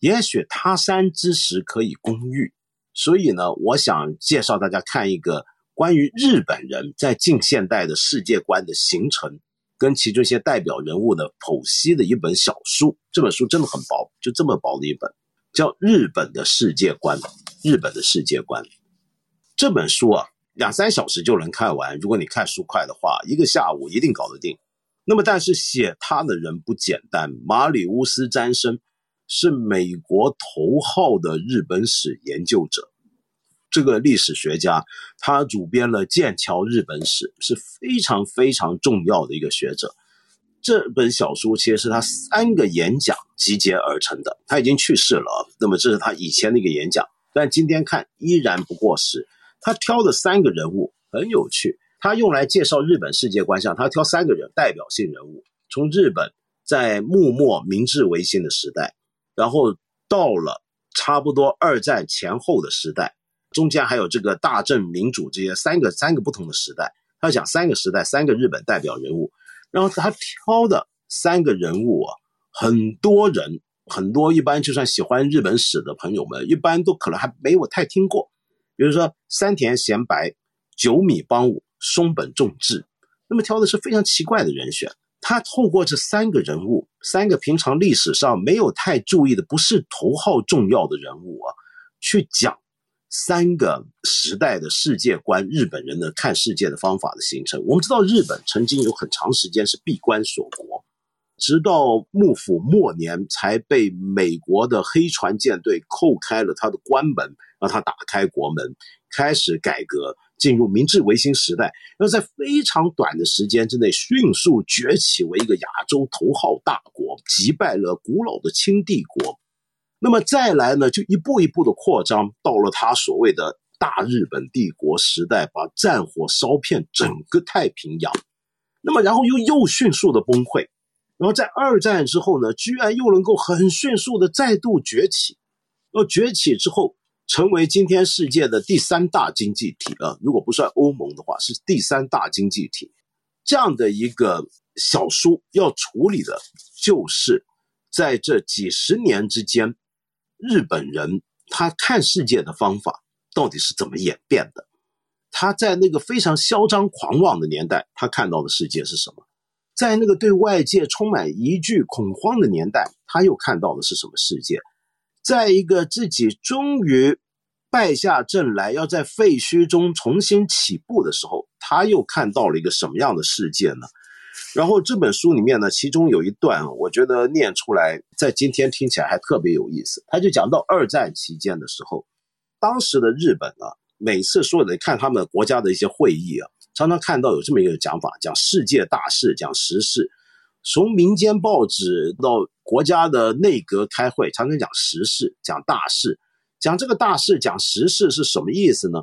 也许他山之石可以攻玉，所以呢，我想介绍大家看一个关于日本人在近现代的世界观的形成。跟其中一些代表人物的剖析的一本小书，这本书真的很薄，就这么薄的一本，叫《日本的世界观》。日本的世界观这本书啊，两三小时就能看完。如果你看书快的话，一个下午一定搞得定。那么，但是写他的人不简单，马里乌斯·詹森是美国头号的日本史研究者。这个历史学家，他主编了《剑桥日本史》，是非常非常重要的一个学者。这本小书其实是他三个演讲集结而成的。他已经去世了，那么这是他以前的一个演讲，但今天看依然不过时。他挑的三个人物很有趣，他用来介绍日本世界观上，他挑三个人代表性人物，从日本在幕末明治维新的时代，然后到了差不多二战前后的时代。中间还有这个大正民主这些三个三个不同的时代，他讲三个时代三个日本代表人物，然后他挑的三个人物啊，很多人很多一般就算喜欢日本史的朋友们，一般都可能还没有太听过，比如说山田贤白、九米邦武、松本重治，那么挑的是非常奇怪的人选，他透过这三个人物，三个平常历史上没有太注意的不是头号重要的人物啊，去讲。三个时代的世界观，日本人的看世界的方法的形成。我们知道，日本曾经有很长时间是闭关锁国，直到幕府末年才被美国的黑船舰队扣开了他的关门，让他打开国门，开始改革，进入明治维新时代。要在非常短的时间之内，迅速崛起为一个亚洲头号大国，击败了古老的清帝国。那么再来呢，就一步一步的扩张，到了他所谓的大日本帝国时代，把战火烧遍整个太平洋。那么然后又又迅速的崩溃，然后在二战之后呢，居然又能够很迅速的再度崛起。要崛起之后，成为今天世界的第三大经济体啊，如果不算欧盟的话，是第三大经济体。这样的一个小书要处理的，就是在这几十年之间。日本人他看世界的方法到底是怎么演变的？他在那个非常嚣张狂妄的年代，他看到的世界是什么？在那个对外界充满疑惧恐慌的年代，他又看到的是什么世界？在一个自己终于败下阵来，要在废墟中重新起步的时候，他又看到了一个什么样的世界呢？然后这本书里面呢，其中有一段，我觉得念出来，在今天听起来还特别有意思。他就讲到二战期间的时候，当时的日本啊，每次所有的看他们国家的一些会议啊，常常看到有这么一个讲法，讲世界大事，讲时事。从民间报纸到国家的内阁开会，常常讲时事，讲大事，讲这个大事，讲时事是什么意思呢？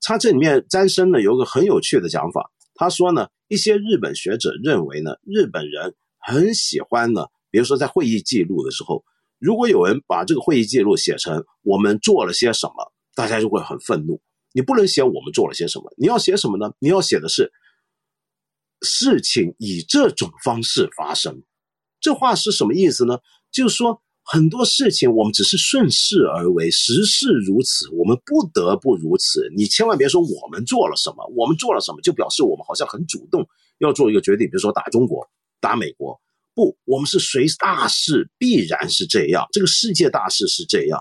他这里面詹森呢有个很有趣的讲法，他说呢。一些日本学者认为呢，日本人很喜欢呢，比如说在会议记录的时候，如果有人把这个会议记录写成我们做了些什么，大家就会很愤怒。你不能写我们做了些什么，你要写什么呢？你要写的是事情以这种方式发生。这话是什么意思呢？就是说。很多事情我们只是顺势而为，时势如此，我们不得不如此。你千万别说我们做了什么，我们做了什么就表示我们好像很主动要做一个决定，比如说打中国、打美国。不，我们是随大势，必然是这样。这个世界大势是这样。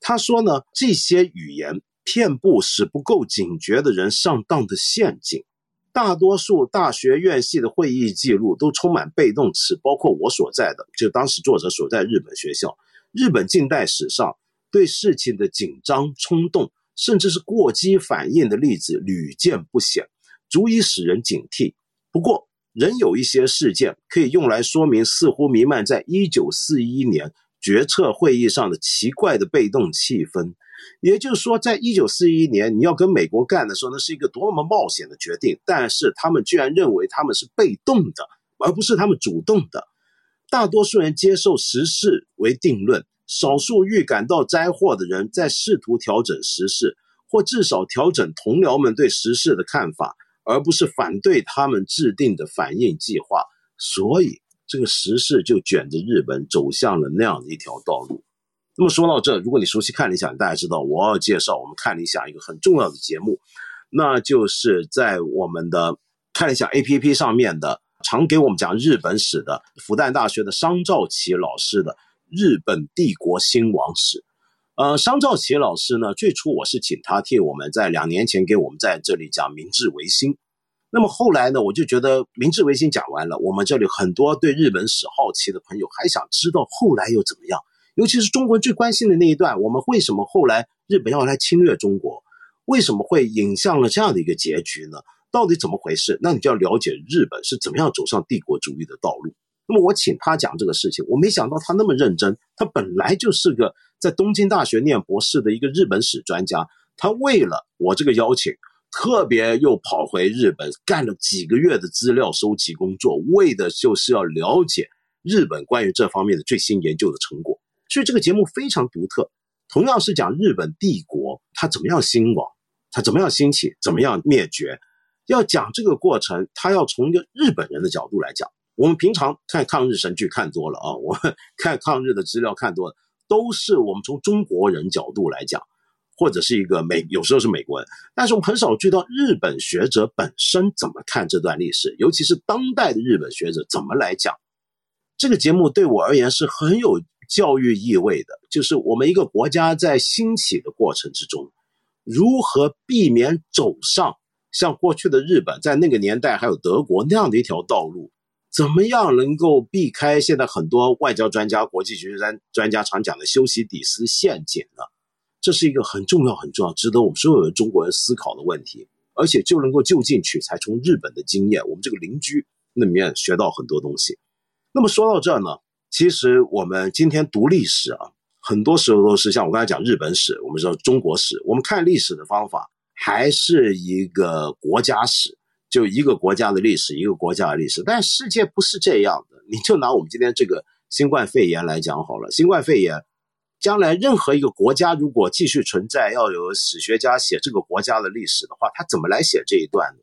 他说呢，这些语言遍布使不够警觉的人上当的陷阱。大多数大学院系的会议记录都充满被动词，包括我所在的，就当时作者所在日本学校。日本近代史上对事情的紧张、冲动，甚至是过激反应的例子屡见不鲜，足以使人警惕。不过，仍有一些事件可以用来说明，似乎弥漫在1941年决策会议上的奇怪的被动气氛。也就是说，在一九四一年，你要跟美国干的时候，那是一个多么冒险的决定。但是他们居然认为他们是被动的，而不是他们主动的。大多数人接受时事为定论，少数预感到灾祸的人在试图调整时事，或至少调整同僚们对时事的看法，而不是反对他们制定的反应计划。所以，这个时事就卷着日本走向了那样的一条道路。那么说到这，如果你熟悉看理想，大家知道我要介绍我们看理想一个很重要的节目，那就是在我们的看理想 APP 上面的。常给我们讲日本史的复旦大学的商兆奇老师的《日本帝国兴亡史》，呃，商兆奇老师呢，最初我是请他替我们在两年前给我们在这里讲明治维新，那么后来呢，我就觉得明治维新讲完了，我们这里很多对日本史好奇的朋友还想知道后来又怎么样，尤其是中国人最关心的那一段，我们为什么后来日本要来侵略中国，为什么会引向了这样的一个结局呢？到底怎么回事？那你就要了解日本是怎么样走上帝国主义的道路。那么我请他讲这个事情，我没想到他那么认真。他本来就是个在东京大学念博士的一个日本史专家，他为了我这个邀请，特别又跑回日本干了几个月的资料收集工作，为的就是要了解日本关于这方面的最新研究的成果。所以这个节目非常独特。同样是讲日本帝国它怎么样兴亡，它怎么样兴起，怎么样灭绝。要讲这个过程，它要从一个日本人的角度来讲。我们平常看抗日神剧看多了啊，我们看抗日的资料看多了，都是我们从中国人角度来讲，或者是一个美，有时候是美国人，但是我们很少知道日本学者本身怎么看这段历史，尤其是当代的日本学者怎么来讲。这个节目对我而言是很有教育意味的，就是我们一个国家在兴起的过程之中，如何避免走上。像过去的日本，在那个年代还有德国那样的一条道路，怎么样能够避开现在很多外交专家、国际局势专家常讲的修昔底斯陷阱呢？这是一个很重要、很重要、值得我们所有的中国人思考的问题，而且就能够就近取材，从日本的经验，我们这个邻居那里面学到很多东西。那么说到这儿呢，其实我们今天读历史啊，很多时候都是像我刚才讲日本史，我们说中国史，我们看历史的方法。还是一个国家史，就一个国家的历史，一个国家的历史。但世界不是这样的。你就拿我们今天这个新冠肺炎来讲好了。新冠肺炎，将来任何一个国家如果继续存在，要有史学家写这个国家的历史的话，他怎么来写这一段呢？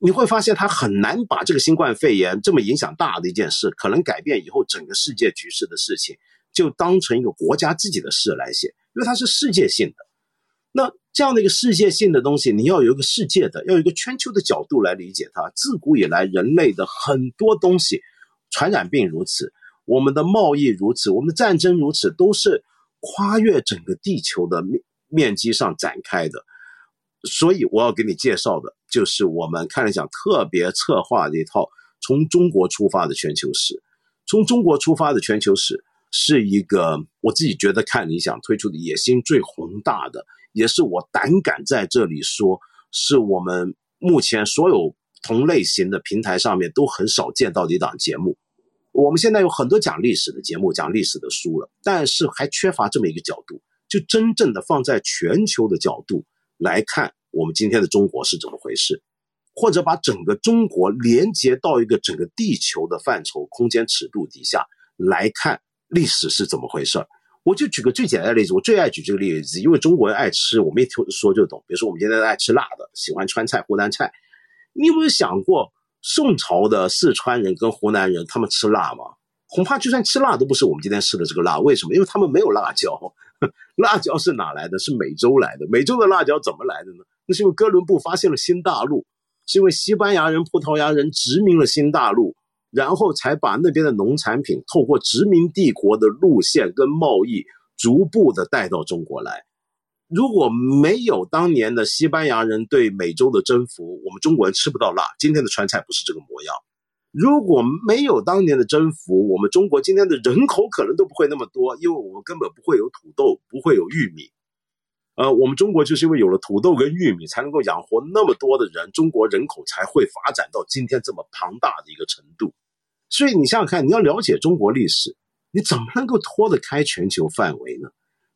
你会发现他很难把这个新冠肺炎这么影响大的一件事，可能改变以后整个世界局势的事情，就当成一个国家自己的事来写，因为它是世界性的。那这样的一个世界性的东西，你要有一个世界的，要有一个全球的角度来理解它。自古以来，人类的很多东西，传染病如此，我们的贸易如此，我们的战争如此，都是跨越整个地球的面面积上展开的。所以，我要给你介绍的就是我们看了想特别策划的一套从中国出发的全球史。从中国出发的全球史是一个我自己觉得看理想推出的野心最宏大的。也是我胆敢在这里说，是我们目前所有同类型的平台上面都很少见到的一档节目。我们现在有很多讲历史的节目，讲历史的书了，但是还缺乏这么一个角度，就真正的放在全球的角度来看我们今天的中国是怎么回事，或者把整个中国连接到一个整个地球的范畴、空间尺度底下来看历史是怎么回事。我就举个最简单的例子，我最爱举这个例子，因为中国人爱吃，我们一说就懂。比如说，我们今天爱吃辣的，喜欢川菜、湖南菜。你有没有想过，宋朝的四川人跟湖南人他们吃辣吗？恐怕就算吃辣，都不是我们今天吃的这个辣。为什么？因为他们没有辣椒，辣椒是哪来的？是美洲来的。美洲的辣椒怎么来的呢？那是因为哥伦布发现了新大陆，是因为西班牙人、葡萄牙人殖民了新大陆。然后才把那边的农产品透过殖民帝国的路线跟贸易，逐步的带到中国来。如果没有当年的西班牙人对美洲的征服，我们中国人吃不到辣。今天的川菜不是这个模样。如果没有当年的征服，我们中国今天的人口可能都不会那么多，因为我们根本不会有土豆，不会有玉米。呃，我们中国就是因为有了土豆跟玉米，才能够养活那么多的人，中国人口才会发展到今天这么庞大的一个程度。所以你想想看，你要了解中国历史，你怎么能够脱得开全球范围呢？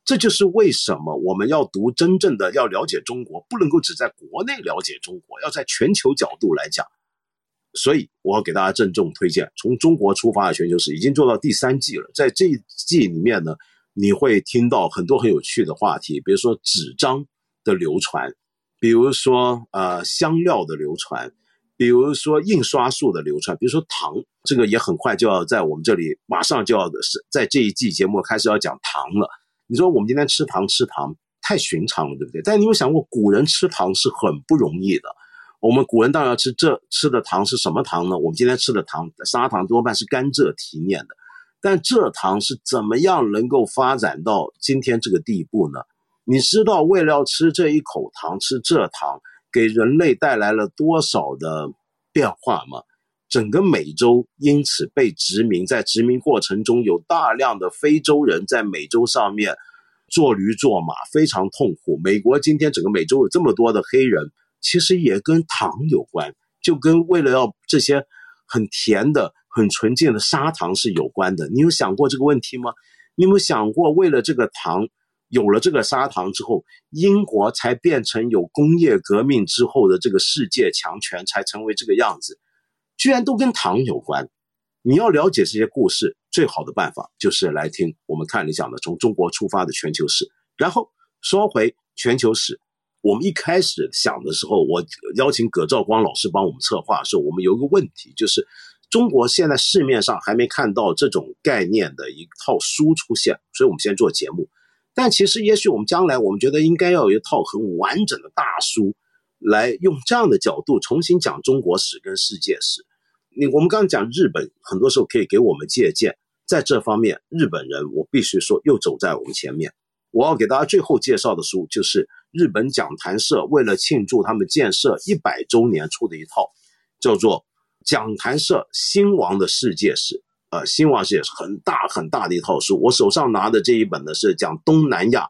这就是为什么我们要读真正的要了解中国，不能够只在国内了解中国，要在全球角度来讲。所以我要给大家郑重推荐，从中国出发的全球史已经做到第三季了。在这一季里面呢，你会听到很多很有趣的话题，比如说纸张的流传，比如说呃香料的流传，比如说印刷术的流传，比如说糖，这个也很快就要在我们这里马上就要是在这一季节目开始要讲糖了。你说我们今天吃糖吃糖太寻常了，对不对？但你有想过古人吃糖是很不容易的。我们古人当然要吃这吃的糖是什么糖呢？我们今天吃的糖砂糖多半是甘蔗提炼的，但蔗糖是怎么样能够发展到今天这个地步呢？你知道为了要吃这一口糖吃蔗糖给人类带来了多少的变化吗？整个美洲因此被殖民，在殖民过程中有大量的非洲人在美洲上面做驴做马，非常痛苦。美国今天整个美洲有这么多的黑人。其实也跟糖有关，就跟为了要这些很甜的、很纯净的砂糖是有关的。你有想过这个问题吗？你有没有想过，为了这个糖，有了这个砂糖之后，英国才变成有工业革命之后的这个世界强权，才成为这个样子？居然都跟糖有关。你要了解这些故事，最好的办法就是来听我们看理想的从中国出发的全球史，然后说回全球史。我们一开始想的时候，我邀请葛兆光老师帮我们策划的时候，我们有一个问题，就是中国现在市面上还没看到这种概念的一套书出现，所以我们先做节目。但其实，也许我们将来，我们觉得应该要有一套很完整的大书，来用这样的角度重新讲中国史跟世界史。你我们刚刚讲日本，很多时候可以给我们借鉴，在这方面，日本人我必须说又走在我们前面。我要给大家最后介绍的书，就是日本讲谈社为了庆祝他们建设一百周年出的一套，叫做《讲谈社兴亡的世界史》。呃，兴亡史也是很大很大的一套书。我手上拿的这一本呢，是讲东南亚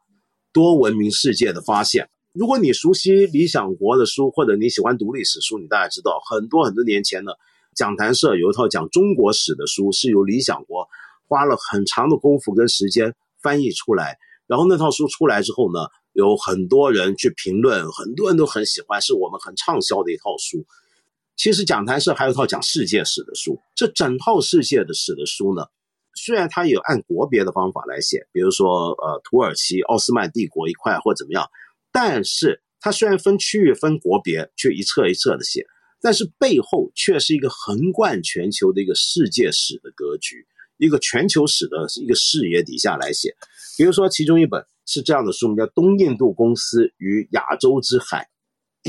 多文明世界的发现。如果你熟悉理想国的书，或者你喜欢读历史书，你大概知道，很多很多年前呢，讲谈社有一套讲中国史的书，是由理想国花了很长的功夫跟时间翻译出来。然后那套书出来之后呢，有很多人去评论，很多人都很喜欢，是我们很畅销的一套书。其实讲坛社还有一套讲世界史的书，这整套世界的史的书呢，虽然它有按国别的方法来写，比如说呃土耳其奥斯曼帝国一块或怎么样，但是它虽然分区域分国别，却一册一册的写，但是背后却是一个横贯全球的一个世界史的格局。一个全球史的一个视野底下来写，比如说其中一本是这样的书，名叫《东印度公司与亚洲之海》。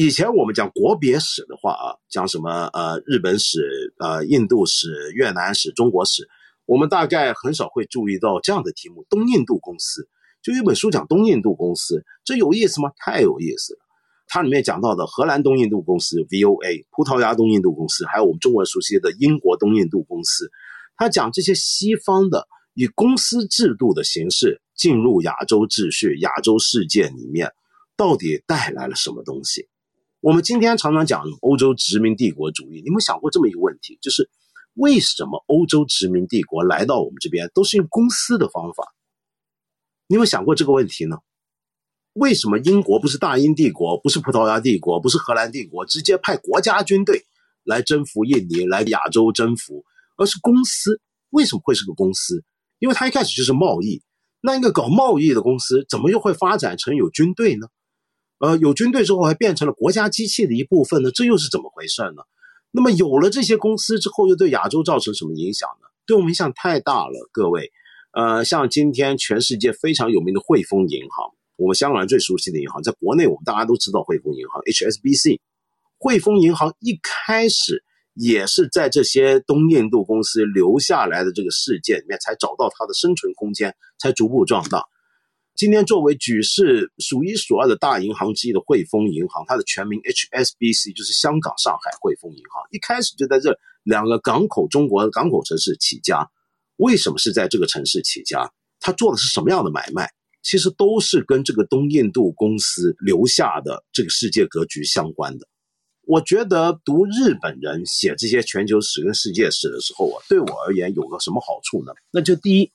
以前我们讲国别史的话啊，讲什么呃日本史、呃印度史、越南史、中国史，我们大概很少会注意到这样的题目。东印度公司就一本书讲东印度公司，这有意思吗？太有意思了。它里面讲到的荷兰东印度公司 （VOA）、葡萄牙东印度公司，还有我们中国人熟悉的英国东印度公司。它讲这些西方的以公司制度的形式进入亚洲秩序、亚洲世界里面，到底带来了什么东西？我们今天常常讲欧洲殖民帝国主义，你有没有想过这么一个问题？就是为什么欧洲殖民帝国来到我们这边都是用公司的方法？你有没有想过这个问题呢？为什么英国不是大英帝国，不是葡萄牙帝国，不是荷兰帝国，直接派国家军队来征服印尼，来亚洲征服？而是公司为什么会是个公司？因为它一开始就是贸易。那一个搞贸易的公司，怎么又会发展成有军队呢？呃，有军队之后还变成了国家机器的一部分呢？这又是怎么回事呢？那么有了这些公司之后，又对亚洲造成什么影响呢？对我们影响太大了，各位。呃，像今天全世界非常有名的汇丰银行，我们香港人最熟悉的银行，在国内我们大家都知道汇丰银行 （HSBC）。汇丰银行一开始。也是在这些东印度公司留下来的这个事件里面，才找到它的生存空间，才逐步壮大。今天作为举世数一数二的大银行之一的汇丰银行，它的全名 HSBC 就是香港上海汇丰银行，一开始就在这两个港口中国的港口城市起家。为什么是在这个城市起家？他做的是什么样的买卖？其实都是跟这个东印度公司留下的这个世界格局相关的。我觉得读日本人写这些全球史跟世界史的时候啊，对我而言有个什么好处呢？那就第一，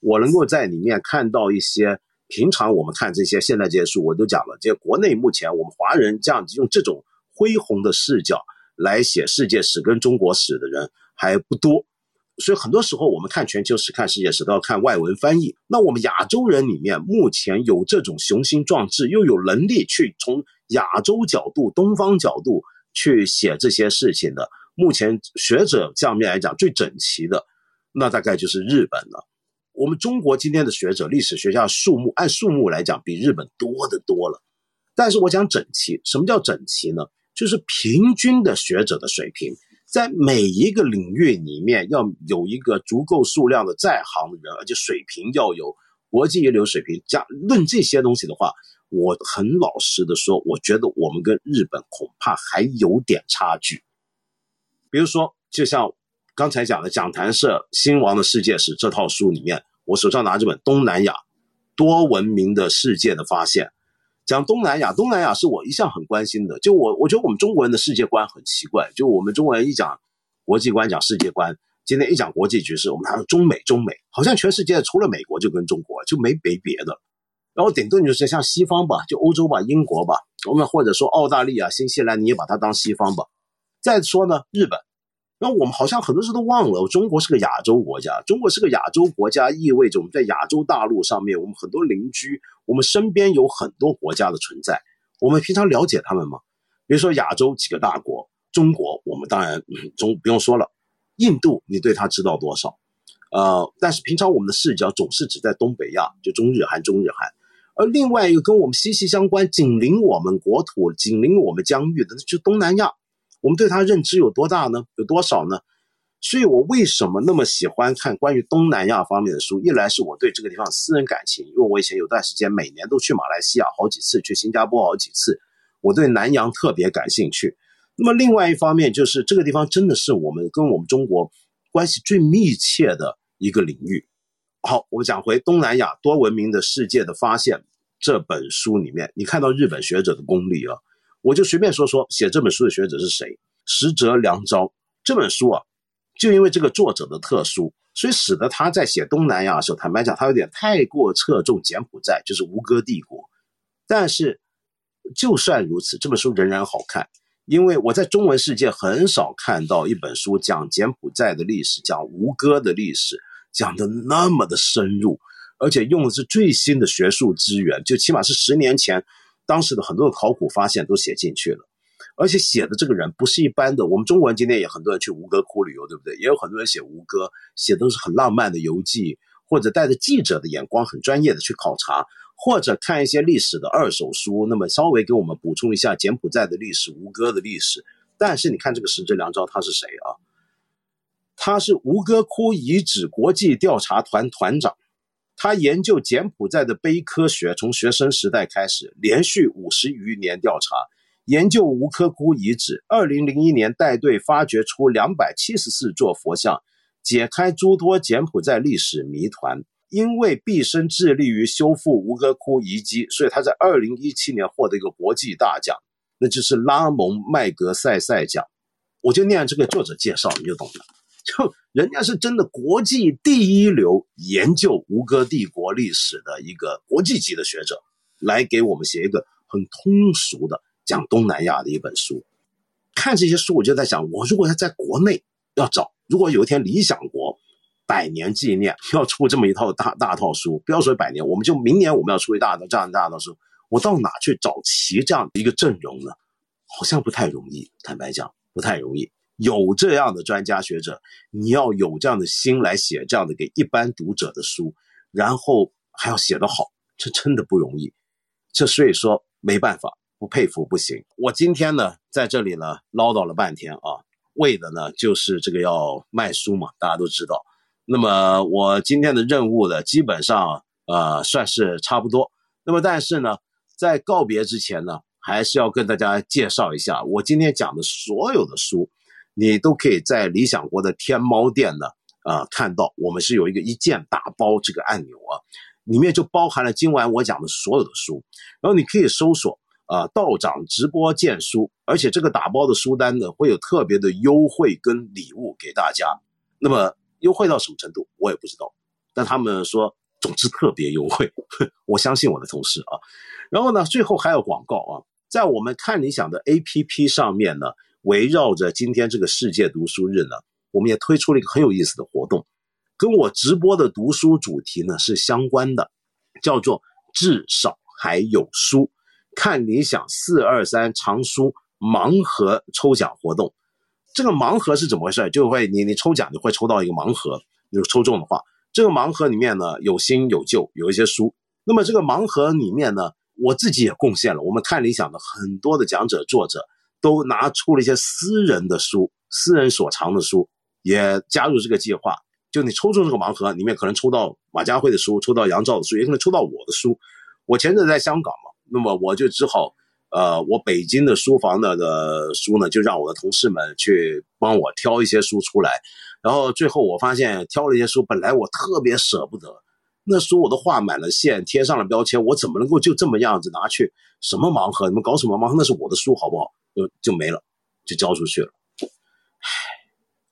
我能够在里面看到一些平常我们看这些现代这些书，我都讲了，这国内目前我们华人这样子用这种恢宏的视角来写世界史跟中国史的人还不多，所以很多时候我们看全球史、看世界史都要看外文翻译。那我们亚洲人里面，目前有这种雄心壮志，又有能力去从亚洲角度、东方角度去写这些事情的，目前学者这样面来讲最整齐的，那大概就是日本了。我们中国今天的学者、历史学家数目，按数目来讲，比日本多得多了。但是我讲整齐，什么叫整齐呢？就是平均的学者的水平，在每一个领域里面要有一个足够数量的在行的人，而且水平要有国际一流水平。讲论这些东西的话，我很老实的说，我觉得我们跟日本恐怕还有点差距。比如说，就像刚才讲的讲坛社《新王的世界史》这套书里面，我手上拿这本《东南亚多文明的世界的发现》。讲东南亚，东南亚是我一向很关心的。就我，我觉得我们中国人的世界观很奇怪。就我们中国人一讲国际观，讲世界观，今天一讲国际局势，我们谈中美，中美好像全世界除了美国就跟中国就没没别的。然后顶多你就是像西方吧，就欧洲吧，英国吧，我们或者说澳大利亚、新西兰，你也把它当西方吧。再说呢，日本。那我们好像很多事都忘了，中国是个亚洲国家。中国是个亚洲国家，意味着我们在亚洲大陆上面，我们很多邻居，我们身边有很多国家的存在。我们平常了解他们吗？比如说亚洲几个大国，中国，我们当然中不用说了。印度，你对他知道多少？呃，但是平常我们的视角总是只在东北亚，就中日韩、中日韩。而另外一个跟我们息息相关、紧邻我们国土、紧邻我们疆域的，就是东南亚。我们对它认知有多大呢？有多少呢？所以我为什么那么喜欢看关于东南亚方面的书？一来是我对这个地方私人感情，因为我以前有段时间每年都去马来西亚好几次，去新加坡好几次，我对南洋特别感兴趣。那么另外一方面就是这个地方真的是我们跟我们中国关系最密切的一个领域。好，我们讲回东南亚多文明的世界的发现这本书里面，你看到日本学者的功力啊。我就随便说说，写这本书的学者是谁？石泽良昭。这本书啊，就因为这个作者的特殊，所以使得他在写东南亚的时候，坦白讲，他有点太过侧重柬埔寨，就是吴哥帝国。但是，就算如此，这本书仍然好看，因为我在中文世界很少看到一本书讲柬埔寨的历史，讲吴哥的历史，讲的那么的深入，而且用的是最新的学术资源，就起码是十年前。当时的很多的考古发现都写进去了，而且写的这个人不是一般的。我们中国人今天也很多人去吴哥窟旅游，对不对？也有很多人写吴哥，写都是很浪漫的游记，或者带着记者的眼光，很专业的去考察，或者看一些历史的二手书，那么稍微给我们补充一下柬埔寨的历史、吴哥的历史。但是你看这个石志良昭他是谁啊？他是吴哥窟遗址国际调查团团长。他研究柬埔寨的碑科学，从学生时代开始，连续五十余年调查研究吴哥窟遗址。二零零一年带队发掘出两百七十四座佛像，解开诸多柬埔寨历史谜团。因为毕生致力于修复吴哥窟遗迹，所以他在二零一七年获得一个国际大奖，那就是拉蒙麦格塞塞奖。我就念这个作者介绍，你就懂了。就人家是真的国际第一流研究吴哥帝国历史的一个国际级的学者，来给我们写一个很通俗的讲东南亚的一本书。看这些书，我就在想，我如果要在国内要找，如果有一天理想国百年纪念要出这么一套大大套书，不要说百年，我们就明年我们要出一大的这样大套书，我到哪去找齐这样的一个阵容呢？好像不太容易，坦白讲，不太容易。有这样的专家学者，你要有这样的心来写这样的给一般读者的书，然后还要写得好，这真的不容易。这所以说没办法，不佩服不行。我今天呢在这里呢唠叨了半天啊，为的呢就是这个要卖书嘛，大家都知道。那么我今天的任务呢，基本上呃算是差不多。那么但是呢，在告别之前呢，还是要跟大家介绍一下我今天讲的所有的书。你都可以在理想国的天猫店呢，啊，看到我们是有一个一键打包这个按钮啊，里面就包含了今晚我讲的所有的书，然后你可以搜索啊道长直播荐书，而且这个打包的书单呢会有特别的优惠跟礼物给大家。那么优惠到什么程度我也不知道，但他们说总之特别优惠，我相信我的同事啊。然后呢，最后还有广告啊，在我们看理想的 APP 上面呢。围绕着今天这个世界读书日呢，我们也推出了一个很有意思的活动，跟我直播的读书主题呢是相关的，叫做“至少还有书”。看理想四二三藏书盲盒抽奖活动。这个盲盒是怎么回事？就会你你抽奖你会抽到一个盲盒，如抽中的话，这个盲盒里面呢有新有旧，有一些书。那么这个盲盒里面呢，我自己也贡献了。我们看理想的很多的讲者作者。都拿出了一些私人的书，私人所藏的书，也加入这个计划。就你抽中这个盲盒，里面可能抽到马家辉的书，抽到杨照的书，也可能抽到我的书。我前阵在香港嘛，那么我就只好，呃，我北京的书房的的书呢，就让我的同事们去帮我挑一些书出来。然后最后我发现，挑了一些书，本来我特别舍不得，那书我都画满了线，贴上了标签，我怎么能够就这么样子拿去？什么盲盒？你们搞什么盲盒？那是我的书，好不好？就就没了，就交出去了。唉，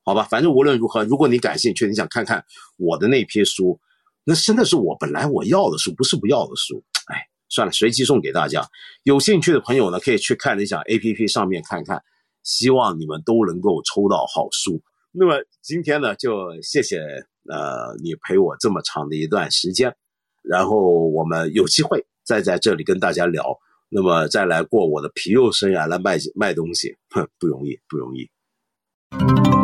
好吧，反正无论如何，如果你感兴趣，你想看看我的那批书，那真的是我本来我要的书，不是不要的书。哎，算了，随机送给大家。有兴趣的朋友呢，可以去看理想 A P P 上面看看。希望你们都能够抽到好书。那么今天呢，就谢谢呃你陪我这么长的一段时间，然后我们有机会再在这里跟大家聊。那么再来过我的皮肉生涯来卖卖东西，哼，不容易，不容易。